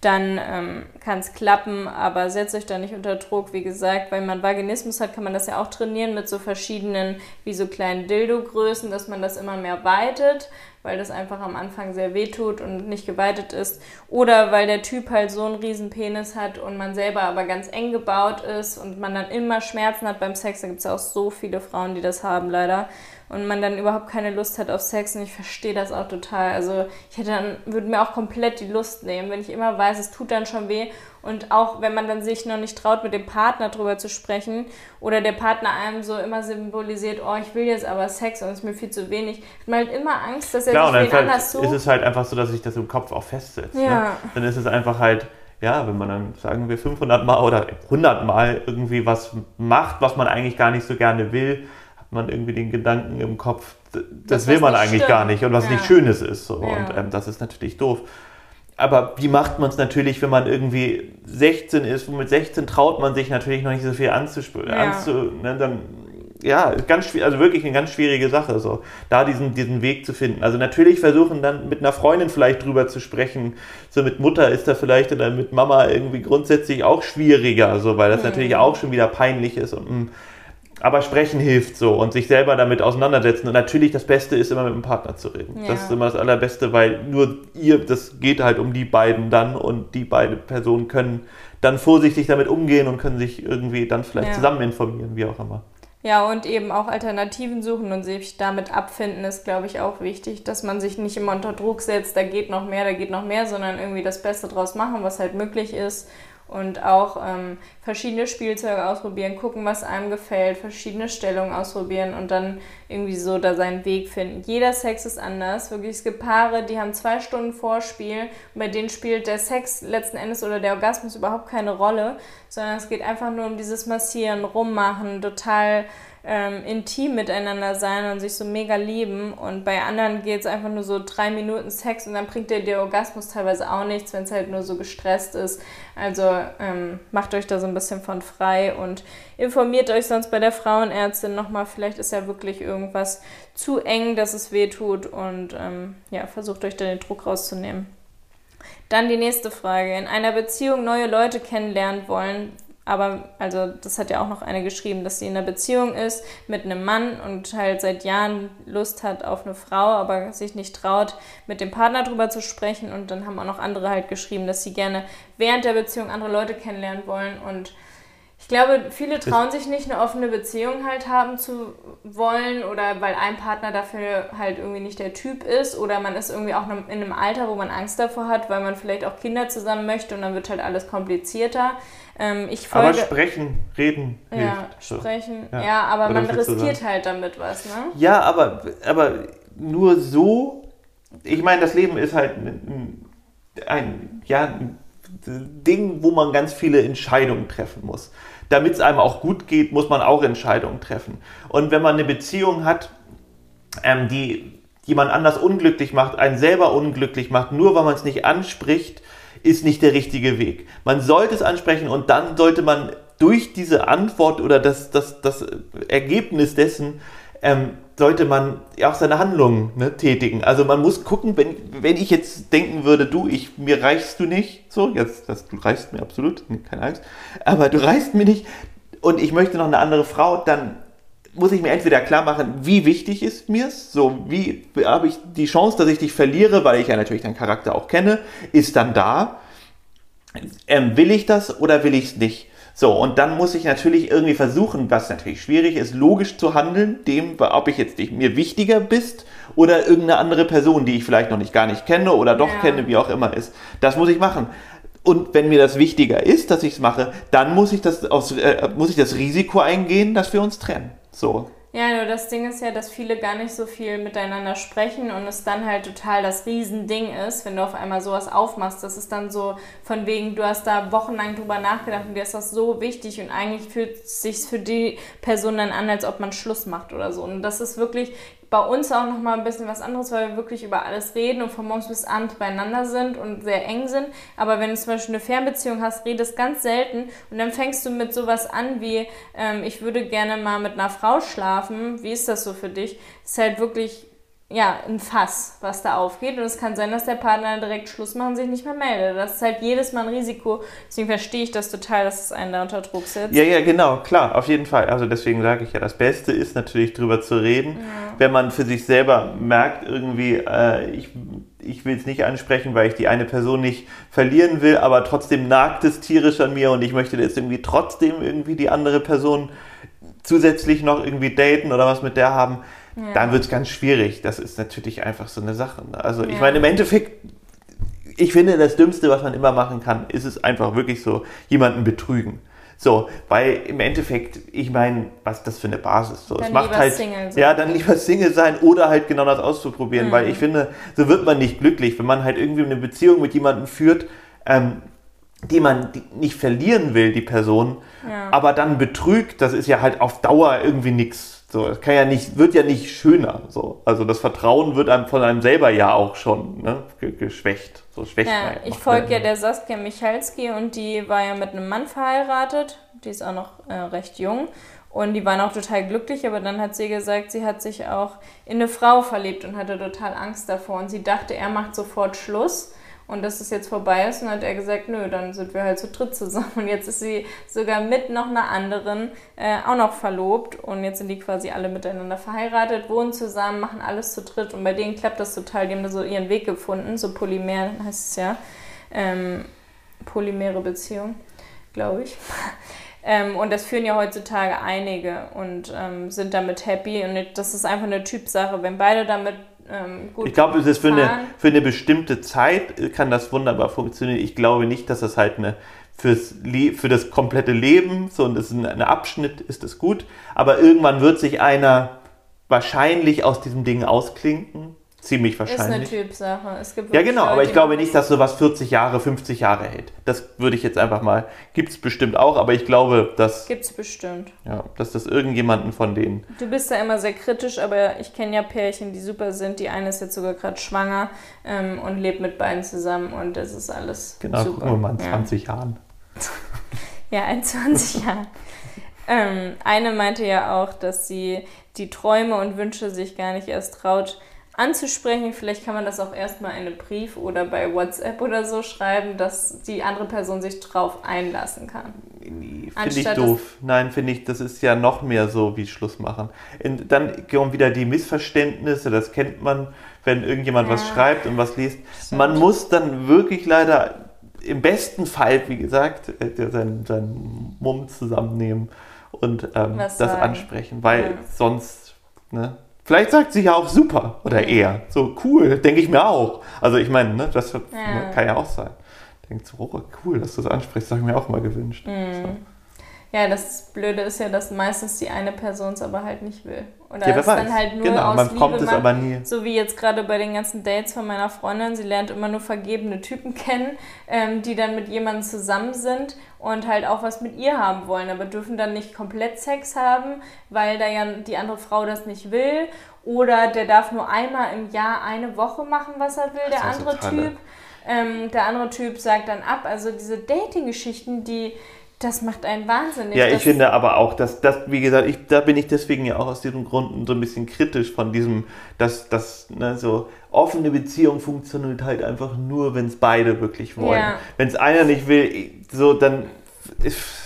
dann ähm, kann es klappen, aber setzt euch da nicht unter Druck. Wie gesagt, weil man Vaginismus hat, kann man das ja auch trainieren mit so verschiedenen, wie so kleinen Dildo-Größen, dass man das immer mehr weitet weil das einfach am Anfang sehr weh tut und nicht geweitet ist. Oder weil der Typ halt so einen riesen Penis hat und man selber aber ganz eng gebaut ist und man dann immer Schmerzen hat beim Sex. Da gibt es ja auch so viele Frauen, die das haben leider. Und man dann überhaupt keine Lust hat auf Sex und ich verstehe das auch total. Also ich hätte dann, würde mir auch komplett die Lust nehmen, wenn ich immer weiß, es tut dann schon weh und auch wenn man dann sich noch nicht traut, mit dem Partner drüber zu sprechen oder der Partner einem so immer symbolisiert, oh, ich will jetzt aber Sex und es ist mir viel zu wenig, hat man halt immer Angst, dass er Klar, sich wen anders sucht. ist es halt einfach so, dass sich das im Kopf auch festsetzt. Ne? Ja. Ne? Dann ist es einfach halt, ja, wenn man dann, sagen wir, 500 Mal oder 100 Mal irgendwie was macht, was man eigentlich gar nicht so gerne will, man irgendwie den Gedanken im Kopf, das, das will man eigentlich stimmt. gar nicht und was ja. nicht Schönes ist. So. Ja. Und ähm, das ist natürlich doof aber wie macht man es natürlich, wenn man irgendwie 16 ist? Mit 16 traut man sich natürlich noch nicht so viel anzuspüren. Ja. Anzu, ne, dann, ja, ganz schwierig, also wirklich eine ganz schwierige Sache, so da diesen, diesen Weg zu finden. Also natürlich versuchen dann mit einer Freundin vielleicht drüber zu sprechen. So mit Mutter ist da vielleicht oder mit Mama irgendwie grundsätzlich auch schwieriger, so weil das mhm. natürlich auch schon wieder peinlich ist und mm, aber sprechen hilft so und sich selber damit auseinandersetzen. Und natürlich das Beste ist immer mit dem Partner zu reden. Ja. Das ist immer das Allerbeste, weil nur ihr, das geht halt um die beiden dann und die beiden Personen können dann vorsichtig damit umgehen und können sich irgendwie dann vielleicht ja. zusammen informieren, wie auch immer. Ja, und eben auch Alternativen suchen und sich damit abfinden, ist, glaube ich, auch wichtig, dass man sich nicht immer unter Druck setzt, da geht noch mehr, da geht noch mehr, sondern irgendwie das Beste draus machen, was halt möglich ist und auch ähm, verschiedene Spielzeuge ausprobieren, gucken, was einem gefällt, verschiedene Stellungen ausprobieren und dann irgendwie so da seinen Weg finden. Jeder Sex ist anders. Wirklich, es gibt Paare, die haben zwei Stunden Vorspiel und bei denen spielt der Sex letzten Endes oder der Orgasmus überhaupt keine Rolle, sondern es geht einfach nur um dieses Massieren, Rummachen, total ähm, intim miteinander sein und sich so mega lieben. Und bei anderen geht es einfach nur so drei Minuten Sex und dann bringt dir der Orgasmus teilweise auch nichts, wenn es halt nur so gestresst ist. Also ähm, macht euch da so ein bisschen von frei und informiert euch sonst bei der Frauenärztin nochmal. Vielleicht ist ja wirklich irgendwas zu eng, dass es weh tut und ähm, ja, versucht euch da den Druck rauszunehmen. Dann die nächste Frage. In einer Beziehung neue Leute kennenlernen wollen, aber, also, das hat ja auch noch eine geschrieben, dass sie in einer Beziehung ist mit einem Mann und halt seit Jahren Lust hat auf eine Frau, aber sich nicht traut, mit dem Partner drüber zu sprechen. Und dann haben auch noch andere halt geschrieben, dass sie gerne während der Beziehung andere Leute kennenlernen wollen und ich glaube, viele trauen sich nicht, eine offene Beziehung halt haben zu wollen oder weil ein Partner dafür halt irgendwie nicht der Typ ist oder man ist irgendwie auch in einem Alter, wo man Angst davor hat, weil man vielleicht auch Kinder zusammen möchte und dann wird halt alles komplizierter. Ähm, ich folge, aber sprechen, reden. Ja, hilft. sprechen. Ja, ja aber man riskiert halt damit was, ne? Ja, aber, aber nur so, ich meine, das Leben ist halt ein, ein ja, ein Ding, wo man ganz viele Entscheidungen treffen muss. Damit es einem auch gut geht, muss man auch Entscheidungen treffen. Und wenn man eine Beziehung hat, ähm, die jemand anders unglücklich macht, einen selber unglücklich macht, nur weil man es nicht anspricht, ist nicht der richtige Weg. Man sollte es ansprechen und dann sollte man durch diese Antwort oder das, das, das Ergebnis dessen ähm, sollte man auch seine Handlungen ne, tätigen. Also man muss gucken, wenn, wenn ich jetzt denken würde, du, ich, mir reichst du nicht, so, jetzt, das, du reichst mir absolut, keine Angst, aber du reichst mir nicht und ich möchte noch eine andere Frau, dann muss ich mir entweder klar machen, wie wichtig ist mir es, so wie habe ich die Chance, dass ich dich verliere, weil ich ja natürlich deinen Charakter auch kenne, ist dann da. Ähm, will ich das oder will ich es nicht? So, und dann muss ich natürlich irgendwie versuchen, was natürlich schwierig ist, logisch zu handeln, dem, ob ich jetzt mir wichtiger bist oder irgendeine andere Person, die ich vielleicht noch nicht gar nicht kenne oder doch ja. kenne, wie auch immer ist. Das muss ich machen. Und wenn mir das wichtiger ist, dass ich es mache, dann muss ich das, aus, äh, muss ich das Risiko eingehen, dass wir uns trennen. So. Ja, nur das Ding ist ja, dass viele gar nicht so viel miteinander sprechen und es dann halt total das Riesending ist, wenn du auf einmal sowas aufmachst. Das ist dann so von wegen, du hast da wochenlang drüber nachgedacht und dir ist das so wichtig und eigentlich fühlt es sich für die Person dann an, als ob man Schluss macht oder so. Und das ist wirklich bei uns auch noch mal ein bisschen was anderes, weil wir wirklich über alles reden und von morgens bis abends beieinander sind und sehr eng sind. Aber wenn du zum Beispiel eine Fernbeziehung hast, redest ganz selten und dann fängst du mit sowas an wie, ähm, ich würde gerne mal mit einer Frau schlafen. Wie ist das so für dich? Ist halt wirklich ja, ein Fass, was da aufgeht. Und es kann sein, dass der Partner direkt Schluss macht und sich nicht mehr meldet. Das ist halt jedes Mal ein Risiko. Deswegen verstehe ich das total, dass es einen da unter Druck setzt. Ja, ja, genau, klar, auf jeden Fall. Also deswegen sage ich ja, das Beste ist natürlich drüber zu reden. Ja. Wenn man für sich selber merkt, irgendwie, äh, ich, ich will es nicht ansprechen, weil ich die eine Person nicht verlieren will, aber trotzdem nagt es tierisch an mir und ich möchte jetzt irgendwie trotzdem irgendwie die andere Person zusätzlich noch irgendwie daten oder was mit der haben ja. dann wird es ganz schwierig. Das ist natürlich einfach so eine Sache. Ne? Also ja. ich meine, im Endeffekt, ich finde, das Dümmste, was man immer machen kann, ist es einfach wirklich so, jemanden betrügen. So, weil im Endeffekt, ich meine, was ist das für eine Basis? So, dann es macht halt, Single ja, dann lieber Single sein oder halt genau das auszuprobieren, mhm. weil ich finde, so wird man nicht glücklich, wenn man halt irgendwie eine Beziehung mit jemandem führt, ähm, die man nicht verlieren will, die Person, ja. aber dann betrügt, das ist ja halt auf Dauer irgendwie nichts so, es kann ja nicht, wird ja nicht schöner. So. Also das Vertrauen wird einem von einem selber ja auch schon ne, geschwächt. So schwächt ja, ich folge ja der Saskia Michalski und die war ja mit einem Mann verheiratet. Die ist auch noch äh, recht jung. Und die waren auch total glücklich, aber dann hat sie gesagt, sie hat sich auch in eine Frau verliebt und hatte total Angst davor. Und sie dachte, er macht sofort Schluss und dass es jetzt vorbei ist. Und dann hat er gesagt, nö, dann sind wir halt zu dritt zusammen. Und jetzt ist sie sogar mit noch einer anderen äh, auch noch verlobt. Und jetzt sind die quasi alle miteinander verheiratet, wohnen zusammen, machen alles zu dritt. Und bei denen klappt das total. Die haben da so ihren Weg gefunden. So Polymer heißt es ja. Ähm, polymere Beziehung, glaube ich. *laughs* Ähm, und das führen ja heutzutage einige und ähm, sind damit happy. Und das ist einfach eine Typsache. Wenn beide damit ähm, gut Ich glaube, es ist für eine, für eine bestimmte Zeit äh, kann das wunderbar funktionieren. Ich glaube nicht, dass das halt eine fürs für das komplette Leben, so und das ist ein Abschnitt, ist das gut. Aber irgendwann wird sich einer wahrscheinlich aus diesem Ding ausklinken. Ziemlich Ist eine wahrscheinlich. Typsache. Es gibt Ja, genau, aber Leute, ich die glaube nicht, dass sowas 40 Jahre, 50 Jahre hält. Das würde ich jetzt einfach mal, gibt es bestimmt auch, aber ich glaube, dass, Gibt's bestimmt. ja, dass das irgendjemanden von denen. Du bist da immer sehr kritisch, aber ich kenne ja Pärchen, die super sind. Die eine ist jetzt sogar gerade schwanger ähm, und lebt mit beiden zusammen und das ist alles Genau, super. gucken wir mal in ja. 20 Jahren. *laughs* Ja, in 20 *laughs* Jahren. Ähm, eine meinte ja auch, dass sie die Träume und Wünsche sich gar nicht erst traut anzusprechen. Vielleicht kann man das auch erstmal in einem Brief oder bei WhatsApp oder so schreiben, dass die andere Person sich drauf einlassen kann. Finde ich doof. Nein, finde ich, das ist ja noch mehr so wie Schluss machen. In, dann kommen wieder die Missverständnisse, das kennt man, wenn irgendjemand was Ja. schreibt und was liest. Stimmt. Man muss dann wirklich leider im besten Fall, wie gesagt, äh, seinen, seinen Mumm zusammennehmen und ähm, Was das sagen. ansprechen, weil Ja. sonst, ne? Vielleicht sagt sie ja auch super oder eher. So cool, denke ich mir auch. Also ich meine, ne, das Ja. ne, kann ja auch sein. Denkt so, oh, cool, dass du das ansprichst, das habe ich mir auch mal gewünscht. Mhm. Ja, das Blöde ist ja, dass meistens die eine Person es aber halt nicht will. Oder Ja, es weiß. dann halt nur genau, aus man Liebe kommt es macht. aber nie. So wie jetzt gerade bei den ganzen Dates von meiner Freundin. Sie lernt immer nur vergebene Typen kennen, ähm, die dann mit jemandem zusammen sind und halt auch was mit ihr haben wollen, aber dürfen dann nicht komplett Sex haben, weil da ja die andere Frau das nicht will. Oder der darf nur einmal im Jahr eine Woche machen, was er will, der andere Typ. Ähm, der andere Typ sagt dann ab. Also diese Dating-Geschichten, die, das macht einen wahnsinnig. Ja, ich finde aber auch, dass das, wie gesagt, ich, da bin ich deswegen ja auch aus diesem Grund so ein bisschen kritisch von diesem, dass das ne, so offene Beziehung funktioniert halt einfach nur, wenn es beide wirklich wollen. Ja. Wenn es einer nicht will, so dann.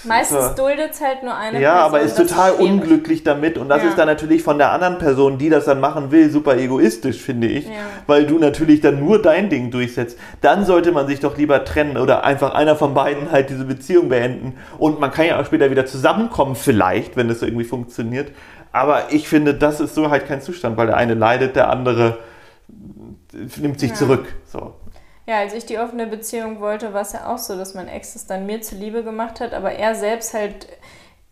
Meistens so. duldet es halt nur eine Ja, Person. aber ist das total schwierig. unglücklich damit und das Ja. ist dann natürlich von der anderen Person, die das dann machen will, super egoistisch, finde ich, Ja. weil du natürlich dann nur dein Ding durchsetzt. Dann sollte man sich doch lieber trennen oder einfach einer von beiden halt diese Beziehung beenden und man kann ja auch später wieder zusammenkommen, vielleicht, wenn es irgendwie funktioniert. Aber ich finde, das ist so halt kein Zustand, weil der eine leidet, der andere nimmt sich Ja. zurück. So. Ja, als ich die offene Beziehung wollte, war es ja auch so, dass mein Ex es dann mir zuliebe gemacht hat, aber er selbst halt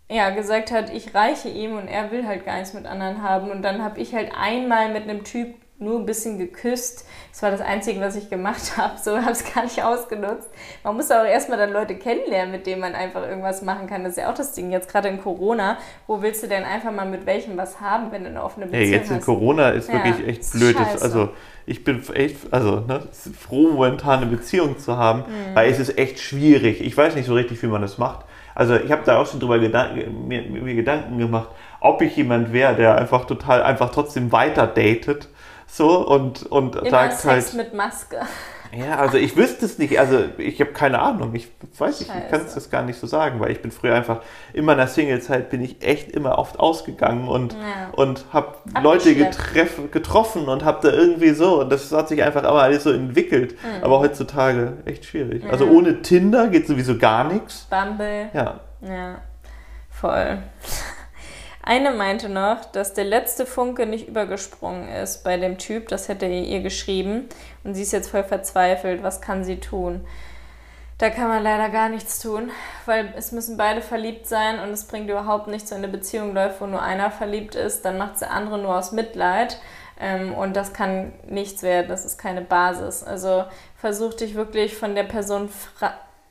ja, gesagt hat, ich reiche ihm und er will halt gar nichts mit anderen haben. Und dann habe ich halt einmal mit einem Typ nur ein bisschen geküsst. Das war das Einzige, was ich gemacht *laughs* habe. So habe es gar nicht ausgenutzt. Man muss auch erstmal dann Leute kennenlernen, mit denen man einfach irgendwas machen kann. Das ist ja auch das Ding. Jetzt gerade in Corona, wo willst du denn einfach mal mit welchem was haben, wenn du eine offene Ja, Beziehung jetzt in hast? Corona ist Ja, wirklich echt ist blöd. scheiße. Also ich bin echt, also ne, froh, momentan eine Beziehung zu haben, Mhm. weil es ist echt schwierig. Ich weiß nicht so richtig, wie man das macht. Also ich habe da auch schon drüber Gedanken, mir, mir Gedanken gemacht, ob ich jemand wäre, der einfach total, einfach trotzdem weiter datet. So und, und Immer sagt Sex halt. mit Maske. Ja, also ich wüsste es nicht. Also ich habe keine Ahnung. Ich weiß nicht, ich kann es das gar nicht so sagen, weil ich bin früher einfach, in meiner Single-Zeit bin ich echt immer oft ausgegangen und, Ja. und habe Leute getreff, getroffen und habe da irgendwie so und das hat sich einfach aber alles so entwickelt. Mhm. Aber heutzutage echt schwierig. Also ohne Tinder geht sowieso gar nichts. Bumble. Ja. Ja, voll. Eine meinte noch, dass der letzte Funke nicht übergesprungen ist bei dem Typ. Das hätte er ihr geschrieben. Und sie ist jetzt voll verzweifelt. Was kann sie tun? Da kann man leider gar nichts tun, weil es müssen beide verliebt sein und es bringt überhaupt nichts, wenn eine Beziehung läuft, wo nur einer verliebt ist, dann macht der andere nur aus Mitleid. Ähm, und das kann nichts werden, das ist keine Basis. Also versuch dich wirklich von der Person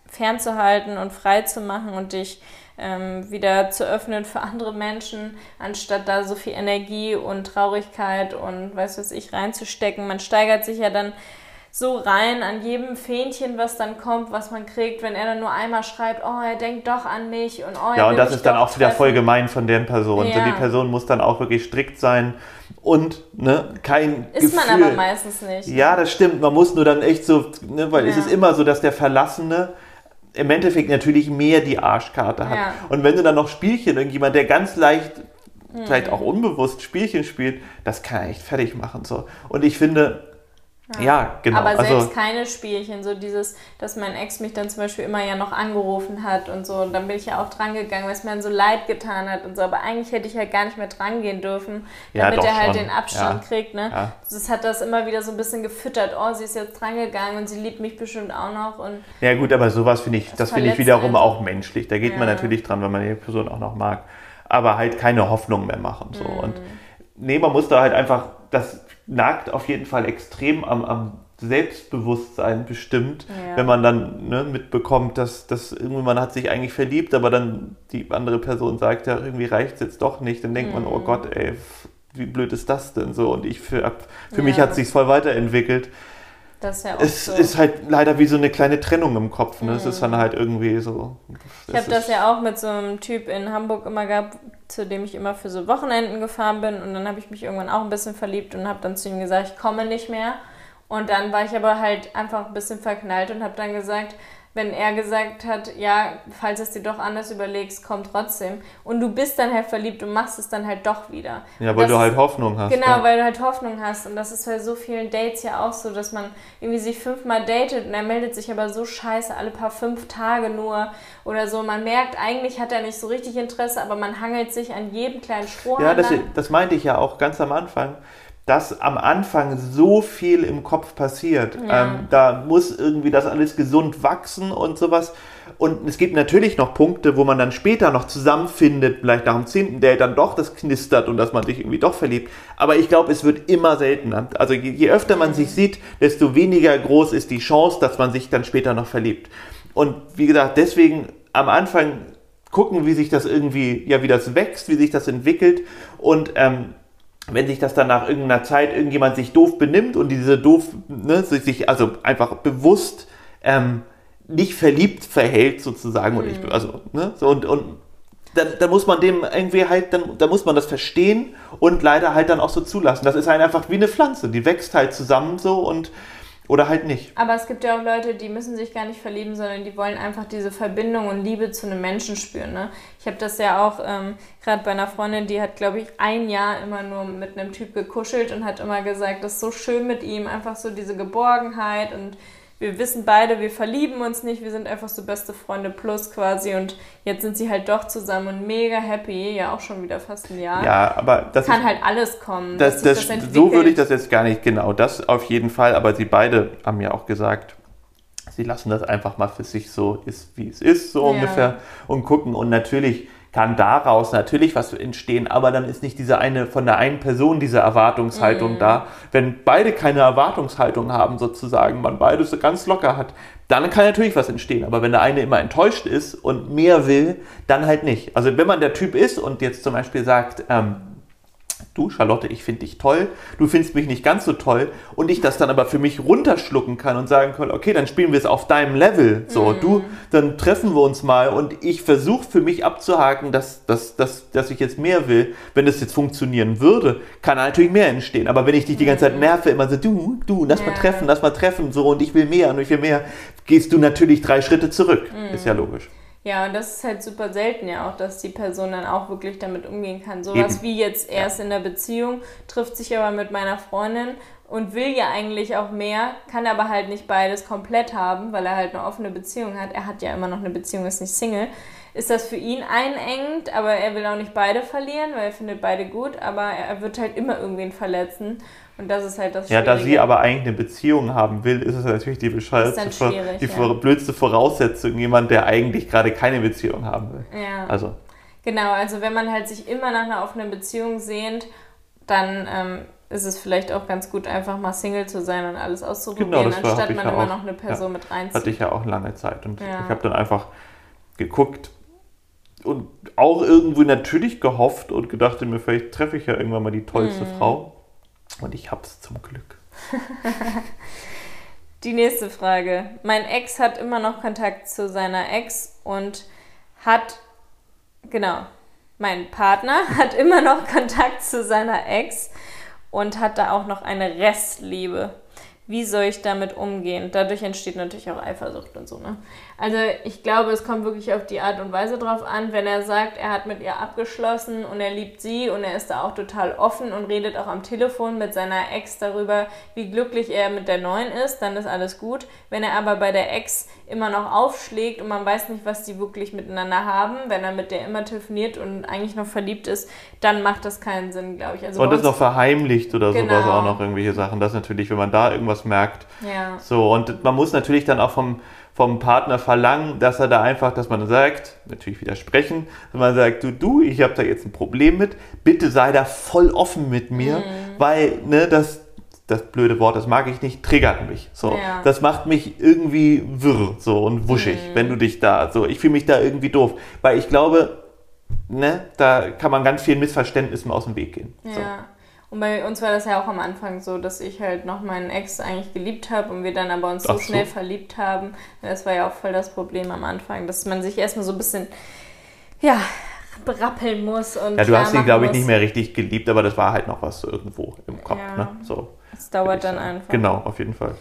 fernzuhalten und frei zu machen und dich ähm, wieder zu öffnen für andere Menschen, anstatt da so viel Energie und Traurigkeit und weiß was ich reinzustecken. Man steigert sich ja dann so rein an jedem Fähnchen, was dann kommt, was man kriegt, wenn er dann nur einmal schreibt, oh, er denkt doch an mich und oh, er Ja, und das ist dann auch wieder voll gemein von der Person. So, Ja. die Person muss dann auch wirklich strikt sein und ne, kein Ist Gefühl. man aber meistens nicht. Ja, das stimmt. Man muss nur dann echt so, ne, weil es Ja. ist immer so, dass der Verlassene im Endeffekt natürlich mehr die Arschkarte hat. Ja. Und wenn du dann noch Spielchen, irgendjemand, der ganz leicht, Hm. vielleicht auch unbewusst Spielchen spielt, das kann er echt fertig machen. So. Und ich finde, ja, genau. Aber selbst also, keine Spielchen, so dieses, dass mein Ex mich dann zum Beispiel immer ja noch angerufen hat und so. Und dann bin ich ja auch dran gegangen, weil es mir dann so leid getan hat und so. Aber eigentlich hätte ich halt gar nicht mehr dran gehen dürfen, Ja, damit doch er halt schon. den Abstand Ja. kriegt. Ne? Ja. Das hat das immer wieder so ein bisschen gefüttert. Oh, sie ist jetzt dran gegangen und sie liebt mich bestimmt auch noch. Und ja gut, aber sowas finde ich, das finde ich wiederum einen. auch menschlich. Da geht man Ja. natürlich dran, wenn man die Person auch noch mag. Aber halt keine Hoffnung mehr machen. So. Mhm. Und nee, man muss da halt einfach, das nagt auf jeden Fall extrem am, am Selbstbewusstsein bestimmt, Ja. wenn man dann ne, mitbekommt, dass, dass irgendwie man hat sich eigentlich verliebt, aber dann die andere Person sagt, ja, irgendwie reicht es jetzt doch nicht, dann denkt man, Mhm. oh Gott, ey, wie blöd ist das denn so? Und ich für, für mich Ja. hat sich voll weiterentwickelt. Das ist ja auch Es so. ist halt leider wie so eine kleine Trennung im Kopf. Ne? Es ist dann halt irgendwie so. Mhm. Ich habe das ja auch mit so einem Typ in Hamburg immer gehabt, zu dem ich immer für so Wochenenden gefahren bin. Und dann habe ich mich irgendwann auch ein bisschen verliebt und habe dann zu ihm gesagt, ich komme nicht mehr. Und dann war ich aber halt einfach ein bisschen verknallt und habe dann gesagt, wenn er gesagt hat, ja, falls es dir doch anders überlegst, komm trotzdem. Und du bist dann halt verliebt und machst es dann halt doch wieder. Ja, weil das du halt Hoffnung hast. Genau, ja. weil du halt Hoffnung hast. Und das ist bei so vielen Dates ja auch so, dass man irgendwie sich fünfmal datet und er meldet sich aber so scheiße alle paar fünf Tage nur oder so. Man merkt, eigentlich hat er nicht so richtig Interesse, aber man hangelt sich an jedem kleinen Strohhalm. Ja, das, das meinte ich ja auch ganz am Anfang, dass am Anfang so viel im Kopf passiert. Ja. Ähm, da muss irgendwie das alles gesund wachsen und sowas. Und es gibt natürlich noch Punkte, wo man dann später noch zusammenfindet, vielleicht nach dem zehnten Date dann doch das knistert und dass man sich irgendwie doch verliebt. Aber ich glaube, es wird immer seltener. Also je, je öfter man sich sieht, desto weniger groß ist die Chance, dass man sich dann später noch verliebt. Und wie gesagt, deswegen am Anfang gucken, wie sich das irgendwie, ja, wie das wächst, wie sich das entwickelt und ähm, wenn sich das dann nach irgendeiner Zeit irgendjemand sich doof benimmt und diese doof, ne, sich sich also einfach bewusst ähm, nicht verliebt verhält sozusagen und ich, also ne, so und und dann, dann muss man dem irgendwie halt, dann, dann muss man das verstehen und leider halt dann auch so zulassen. Das ist halt einfach wie eine Pflanze, die wächst halt zusammen so und oder halt nicht. Aber es gibt ja auch Leute, die müssen sich gar nicht verlieben, sondern die wollen einfach diese Verbindung und Liebe zu einem Menschen spüren. Ne? Ich habe das ja auch ähm, gerade bei einer Freundin, die hat, glaube ich, ein Jahr immer nur mit einem Typ gekuschelt und hat immer gesagt, das ist so schön mit ihm, einfach so diese Geborgenheit und wir wissen beide, wir verlieben uns nicht, wir sind einfach so beste Freunde plus quasi und jetzt sind sie halt doch zusammen und mega happy, ja auch schon wieder fast ein Jahr. Ja, aber das Kann ist, halt alles kommen. das, das, entwickelt. so würde ich das jetzt gar nicht genau. Das auf jeden Fall, aber sie beide haben ja auch gesagt, sie lassen das einfach mal für sich so ist, wie es ist, so Ja. ungefähr und gucken. Und natürlich kann daraus natürlich was entstehen, aber dann ist nicht diese eine von der einen Person diese Erwartungshaltung Mhm. da. Wenn beide keine Erwartungshaltung haben, sozusagen, man beide so ganz locker hat, dann kann natürlich was entstehen. Aber wenn der eine immer enttäuscht ist und mehr will, dann halt nicht. Also wenn man der Typ ist und jetzt zum Beispiel sagt, ähm, du Charlotte, ich finde dich toll, du findest mich nicht ganz so toll und ich das dann aber für mich runterschlucken kann und sagen kann, okay, dann spielen wir es auf deinem Level. So, du, dann treffen wir uns mal und ich versuche für mich abzuhaken, dass, dass, dass, dass ich jetzt mehr will. Wenn das jetzt funktionieren würde, kann natürlich mehr entstehen. Aber wenn ich dich die ganze Zeit nerve, immer so, du, du, lass mal Ja. treffen, lass mal treffen, so und ich will mehr und ich will mehr, gehst du natürlich drei Schritte zurück. Ist ja logisch. Ja, und das ist halt super selten ja auch, dass die Person dann auch wirklich damit umgehen kann. Sowas wie jetzt erst in der Beziehung, trifft sich aber mit meiner Freundin und will ja eigentlich auch mehr, kann aber halt nicht beides komplett haben, weil er halt eine offene Beziehung hat. Er hat ja immer noch eine Beziehung, ist nicht Single. Ist das für ihn einengend, aber er will auch nicht beide verlieren, weil er findet beide gut, aber er wird halt immer irgendwen verletzen. Und das ist halt das Ja, da sie Schwierige. aber eigentlich eine Beziehung haben will, ist es natürlich die die ja. blödste Voraussetzung, jemand, der eigentlich gerade keine Beziehung haben will. Ja. Also, Genau, also wenn man halt sich immer nach einer offenen Beziehung sehnt, dann ähm, ist es vielleicht auch ganz gut, einfach mal Single zu sein und alles auszuprobieren, Genau, war- anstatt man ja immer auch. noch eine Person mit reinzieht. hatte ich ja auch lange Zeit. Und Ja. ich habe dann einfach geguckt und auch irgendwie natürlich gehofft und gedacht mir, vielleicht treffe ich ja irgendwann mal die tollste Mhm. Frau. Und ich hab's zum Glück. *laughs* Die nächste Frage. Mein Ex hat immer noch Kontakt zu seiner Ex und hat, genau, mein Partner *laughs* hat immer noch Kontakt zu seiner Ex und hat da auch noch eine Restliebe. Wie soll ich damit umgehen? Dadurch entsteht natürlich auch Eifersucht und so, ne? Also ich glaube, es kommt wirklich auf die Art und Weise drauf an. Wenn er sagt, er hat mit ihr abgeschlossen und er liebt sie und er ist da auch total offen und redet auch am Telefon mit seiner Ex darüber, wie glücklich er mit der neuen ist, dann ist alles gut. Wenn er aber bei der Ex immer noch aufschlägt und man weiß nicht, was die wirklich miteinander haben, wenn er mit der immer telefoniert und eigentlich noch verliebt ist, dann macht das keinen Sinn, glaube ich. Also Und das noch verheimlicht oder sowas Genau. auch noch irgendwelche Sachen. Das natürlich, wenn man da irgendwas merkt. ja. So, und man muss natürlich dann auch vom, vom Partner verlangen, dass er da einfach, dass man sagt, natürlich widersprechen, dass man sagt, du, du, ich habe da jetzt ein Problem mit, bitte sei da voll offen mit mir, weil, ne, das, das blöde Wort, das mag ich nicht, triggert mich. So, Ja. das macht mich irgendwie wirr so und wuschig, Mhm. wenn du dich da so, ich fühle mich da irgendwie doof, weil ich glaube, ne, da kann man ganz vielen Missverständnissen aus dem Weg gehen. So. Und bei uns war das ja auch am Anfang so, dass ich halt noch meinen Ex eigentlich geliebt habe und wir dann aber uns so, so. schnell verliebt haben. Das war ja auch voll das Problem am Anfang, dass man sich erstmal so ein bisschen, ja, berappeln muss. Und Ja, du hast ihn, glaube ich, muss. nicht mehr richtig geliebt, aber das war halt noch was irgendwo im Kopf. Ja. Ne? So, Es dauert dann sagen. einfach. Genau, auf jeden Fall.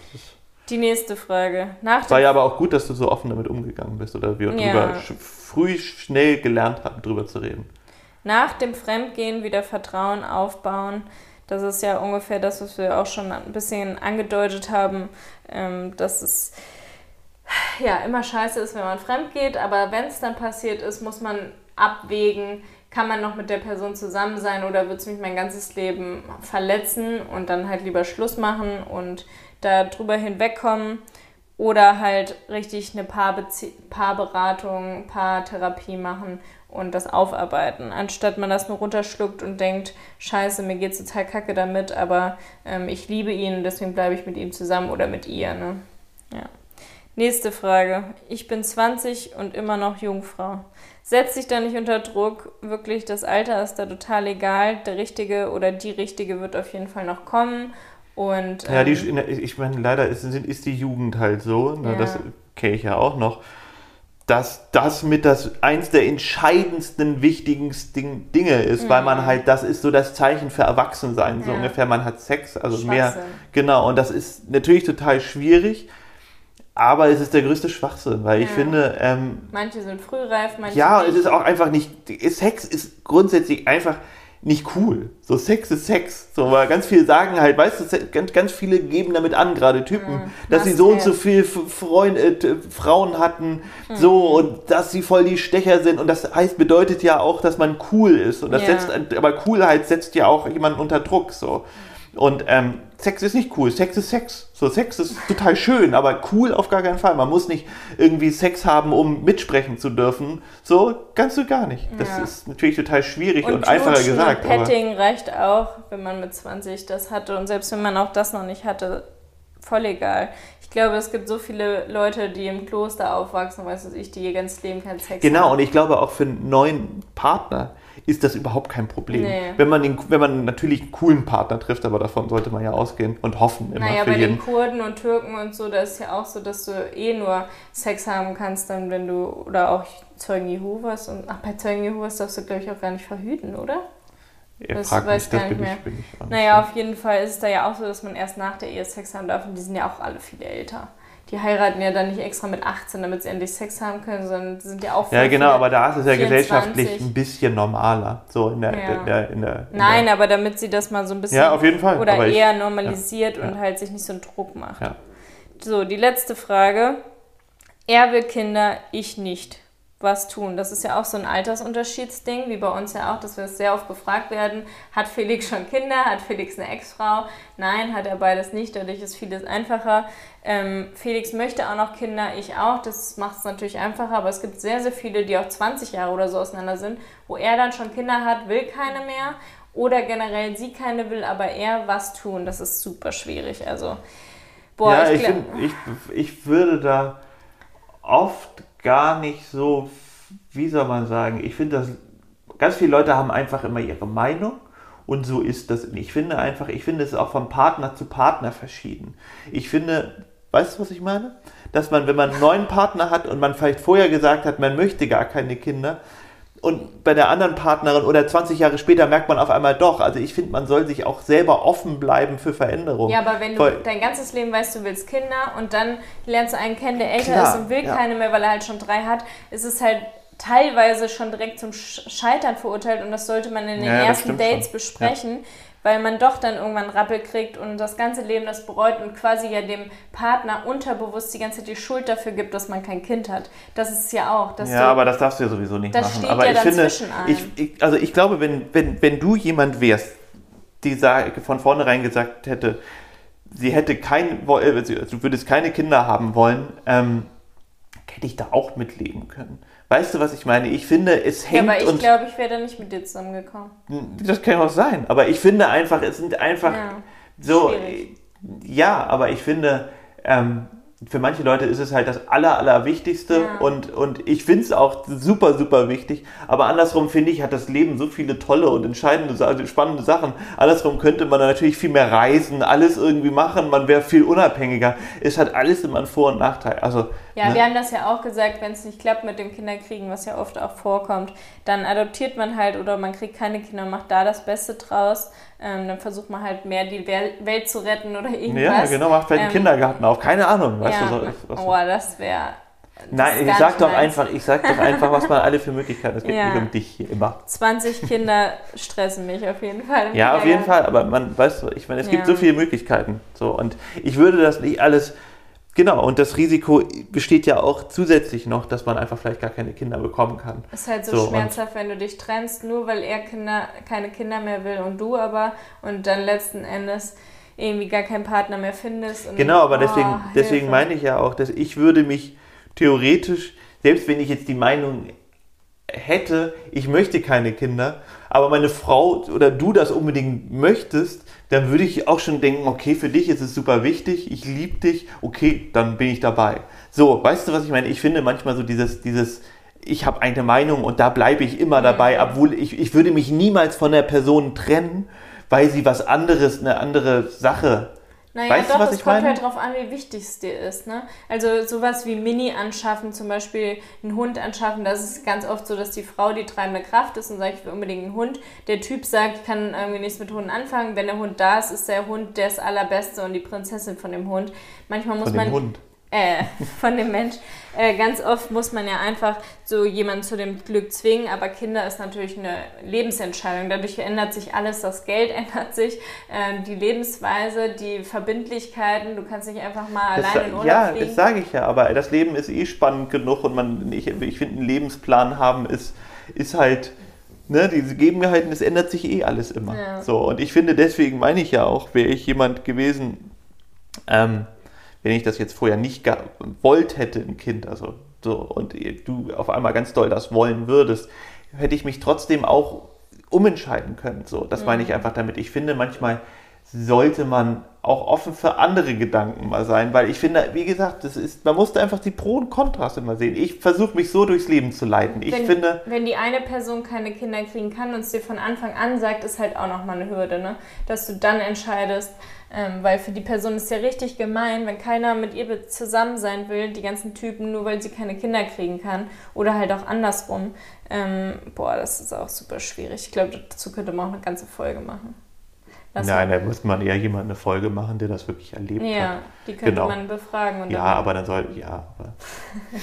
Die nächste Frage. Nach war ja aber auch gut, dass du so offen damit umgegangen bist oder wir Ja. drüber sch- früh schnell gelernt haben, drüber zu reden. Nach dem Fremdgehen wieder Vertrauen aufbauen. Das ist ja ungefähr das, was wir auch schon ein bisschen angedeutet haben, ähm, dass es ja immer scheiße ist, wenn man fremd geht, aber wenn es dann passiert ist, muss man abwägen, kann man noch mit der Person zusammen sein oder wird es mich mein ganzes Leben verletzen und dann halt lieber Schluss machen und da drüber hinwegkommen oder halt richtig eine Paarberatung, Paartherapie machen und das aufarbeiten, anstatt man das nur runterschluckt und denkt, scheiße, mir geht's total kacke damit, aber ähm, ich liebe ihn deswegen bleibe ich mit ihm zusammen oder mit ihr. Ne? Ja. Nächste Frage. Ich bin 20 und immer noch Jungfrau. Setz dich da nicht unter Druck. Wirklich, das Alter ist da total egal. Der Richtige oder die Richtige wird auf jeden Fall noch kommen. Und, Ja, die, ähm, ich meine, leider ist, ist die Jugend halt so, ne, Ja. das kenne ich ja auch noch, dass das mit das eins der entscheidendsten, wichtigsten Dinge ist, weil man halt, das ist so das Zeichen für Erwachsensein, so Mhm. Ja. ungefähr, man hat Sex, also mehr, Schwachsinn. genau, und das ist natürlich total schwierig, aber es ist der größte Schwachsinn, weil ich Ja. finde, ähm, manche sind frühreif, manche ja, nicht. es ist auch einfach nicht. Sex ist grundsätzlich einfach nicht cool. So Sex ist Sex. So, weil ganz viele sagen halt, weißt du, ganz, ganz viele geben damit an, gerade Typen, Mhm. dass sie so und so viel F- Freund, äh, Frauen hatten, Mhm. so und dass sie voll die Stecher sind und das heißt, bedeutet ja auch, dass man cool ist und das Ja. setzt, aber Coolheit setzt ja auch jemanden unter Druck, so. Und ähm, Sex ist nicht cool, Sex ist Sex. So, Sex ist total schön, aber cool auf gar keinen Fall. Man muss nicht irgendwie Sex haben, um mitsprechen zu dürfen. So, kannst du gar nicht. Das Ja. ist natürlich total schwierig und, Und einfacher gesagt. Und Aber, Petting reicht auch, wenn man mit 20 das hatte. Und selbst wenn man auch das noch nicht hatte, voll egal. Ich glaube, es gibt so viele Leute, die im Kloster aufwachsen, weiß ich, die ihr ganzes Leben keinen Sex genau, haben. und ich glaube auch für einen neuen Partner ist das überhaupt kein Problem. Nee. Wenn, man den, wenn man natürlich einen coolen Partner trifft, aber davon sollte man ja ausgehen und hoffen immer Naja, für bei den jeden. Kurden und Türken und so, da ist ja auch so, dass du eh nur Sex haben kannst, dann wenn du, oder auch Zeugen Jehovas und, ach, bei Zeugen Jehovas darfst du, glaube ich, auch gar nicht verhüten, oder? Ihr das fragt weiß mich, gar das nicht mehr. ich, ich Naja, auf jeden Fall ist es da ja auch so, dass man erst nach der Ehe Sex haben darf und die sind ja auch alle viel älter. Die heiraten ja dann nicht extra mit 18, damit sie endlich Sex haben können, sondern sind ja auch Ja, genau, aber da ist es ja 24. gesellschaftlich ein bisschen normaler. So in der, Ja. in der, in der, in Nein, der, aber damit sie das mal so ein bisschen Ja, auf jeden Fall. oder aber ich, eher normalisiert ja, und ja. halt sich nicht so einen Druck macht. So, die letzte Frage. Er will Kinder, ich nicht. Was tun? Das ist ja auch so ein Altersunterschiedsding, wie bei uns ja auch, dass wir sehr oft gefragt werden, hat Felix schon Kinder, hat Felix eine Ex-Frau? Nein, hat er beides nicht, dadurch ist vieles einfacher. Ähm, Felix möchte auch noch Kinder, ich auch, das macht es natürlich einfacher, aber es gibt sehr, sehr viele, die auch 20 Jahre oder so auseinander sind, wo er dann schon Kinder hat, will keine mehr oder generell sie keine will, aber er was tun, das ist super schwierig. Also, boah, ja, ich, ich, find, ich, ich würde da oft gar nicht so, wie soll man sagen, ich finde, dass ganz viele Leute haben einfach immer ihre Meinung und so ist das. Ich finde einfach, ich finde es auch von Partner zu Partner verschieden. Ich finde, weißt du, was ich meine? Dass man, wenn man einen neuen Partner hat und man vielleicht vorher gesagt hat, man möchte gar keine Kinder, und bei der anderen Partnerin oder 20 Jahre später merkt man auf einmal doch. Also ich finde, man soll sich auch selber offen bleiben für Veränderungen. Ja, aber wenn du Weil- dein ganzes Leben weißt, du willst Kinder und dann lernst du einen kennen, der älter Klar, ist und will ja. keine mehr, weil er halt schon drei hat, ist es halt teilweise schon direkt zum Sch- Scheitern verurteilt und das sollte man in den Ja, ja, ersten Dates schon. besprechen, weil man doch dann irgendwann Rappel kriegt und das ganze Leben das bereut und quasi ja dem Partner unterbewusst die ganze Zeit die Schuld dafür gibt, dass man kein Kind hat. Das ist es ja auch. Dass Ja, du, aber das darfst du ja sowieso nicht machen. aber ja ich finde, ich, ich, also ich glaube, wenn, wenn, wenn du jemand wärst, die von vornherein gesagt hätte, sie hätte kein, äh, sie- du würdest keine Kinder haben wollen, ähm, hätte ich da auch mitleben können. Weißt du, was ich meine? Ich finde, es ja, hängt aber ich glaube, ich wäre da nicht mit dir zusammengekommen. das kann ja auch sein. Aber ich finde einfach, es sind einfach, Ja. So, Schwierig. ja, aber ich finde, ähm, für manche Leute ist es halt das Aller, Allerwichtigste Ja. und, und ich finde es auch super, super wichtig. Aber andersrum finde ich, hat das Leben so viele tolle und entscheidende, Sa- spannende Sachen. Andersrum könnte man natürlich viel mehr reisen, alles irgendwie machen, man wäre viel unabhängiger. Es hat alles immer einen Vor- und Nachteil. Also, Ja, ne? wir haben das ja auch gesagt, wenn es nicht klappt mit dem Kinderkriegen, was ja oft auch vorkommt, dann adoptiert man halt oder man kriegt keine Kinder, macht da das Beste draus. Ähm, dann versucht man halt mehr die Wel Welt zu retten oder irgendwas. ja, genau, macht vielleicht einen Ähm, Kindergarten auf. Keine Ahnung, weißt ja, du, so, was, oh, das wäre. Nein, ich sag doch meins. einfach, ich sag doch einfach, was man alle für Möglichkeiten hat. Es geht Ja. nicht um dich hier immer. 20 Kinder stressen mich auf jeden Fall. Ja, auf jeden. Fall, aber man, weißt du, ich meine, es gibt Ja. so viele Möglichkeiten. So, und ich würde das nicht alles, genau, und das Risiko besteht ja auch zusätzlich noch, dass man einfach vielleicht gar keine Kinder bekommen kann. Ist halt so, So, schmerzhaft, wenn du dich trennst, nur weil er Kinder, keine Kinder mehr will und du aber und dann letzten Endes irgendwie gar keinen Partner mehr findest. Genau, aber oh, deswegen, deswegen meine ich ja auch, dass ich würde mich theoretisch, selbst wenn ich jetzt die Meinung hätte, ich möchte keine Kinder, aber meine Frau oder du das unbedingt möchtest, dann würde ich auch schon denken, okay, für dich ist es super wichtig, ich liebe dich, okay, dann bin ich dabei. So, weißt du, was ich meine? Ich finde manchmal so dieses, dieses, ich habe eine Meinung und da bleibe ich immer dabei, obwohl ich, ich würde mich niemals von der Person trennen, weil sie was anderes, eine andere Sache Naja, Weißt du, doch, was es ich kommt meine? halt drauf an, wie wichtig es dir ist. Ne? Also sowas wie Mini anschaffen, zum Beispiel einen Hund anschaffen, das ist ganz oft so, dass die Frau die treibende Kraft ist und sagt, ich will unbedingt einen Hund. Der Typ sagt, ich kann irgendwie nichts mit Hunden anfangen. Wenn der Hund da ist, ist der Hund das Allerbeste und die Prinzessin von dem Hund. Manchmal muss von man dem Hund. Äh, von dem Mensch. Äh, ganz oft muss man ja einfach so jemanden zu dem Glück zwingen, aber Kinder ist natürlich eine Lebensentscheidung. Dadurch ändert sich alles, das Geld *laughs* ändert sich, äh, die Lebensweise, die Verbindlichkeiten. Du kannst nicht einfach mal Das, alleine in Urlaub ja, fliegen. das sage ich ja, aber das Leben ist eh spannend genug und man, ich, ich finde, einen Lebensplan haben ist, ist halt, ne, diese Gegebenheiten, es ändert sich eh alles immer. Ja. So, und ich finde, deswegen meine ich ja auch, wäre ich jemand gewesen, ähm, wenn ich das jetzt vorher nicht gewollt hätte, ein Kind, also so, und du auf einmal ganz doll das wollen würdest, hätte ich mich trotzdem auch umentscheiden können. So, das meine Mhm. ich einfach damit. Ich finde, manchmal sollte man auch offen für andere Gedanken mal sein, weil ich finde, wie gesagt, das ist, man musste einfach die Pro und Kontras immer sehen. Ich versuche mich so durchs Leben zu leiten. Ich wenn, finde, wenn die eine Person keine Kinder kriegen kann und es dir von Anfang an sagt, ist halt auch nochmal eine Hürde, ne? dass du dann entscheidest, ähm, weil für die Person ist ja richtig gemein, wenn keiner mit ihr zusammen sein will, die ganzen Typen, nur weil sie keine Kinder kriegen kann oder halt auch andersrum. Ähm, boah, das ist auch super schwierig. Ich glaube, dazu könnte man auch eine ganze Folge machen. Das nein, da muss man eher jemand eine Folge machen, der das wirklich erlebt hat. Ja, die könnte Genau. man befragen. Und Ja, aber dann soll, ja, aber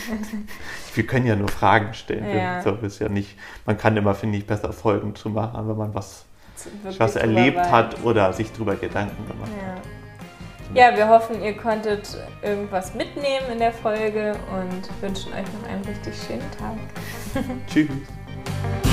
*laughs* wir können ja nur Fragen stellen. Ja. So ist ja nicht, man kann immer, finde ich, besser Folgen zu machen, wenn man was, wirklich was erlebt hat oder sich drüber Gedanken gemacht hat. Ja. ja, wir hoffen, ihr konntet irgendwas mitnehmen in der Folge und wünschen euch noch einen richtig schönen Tag. Tschüss. *laughs*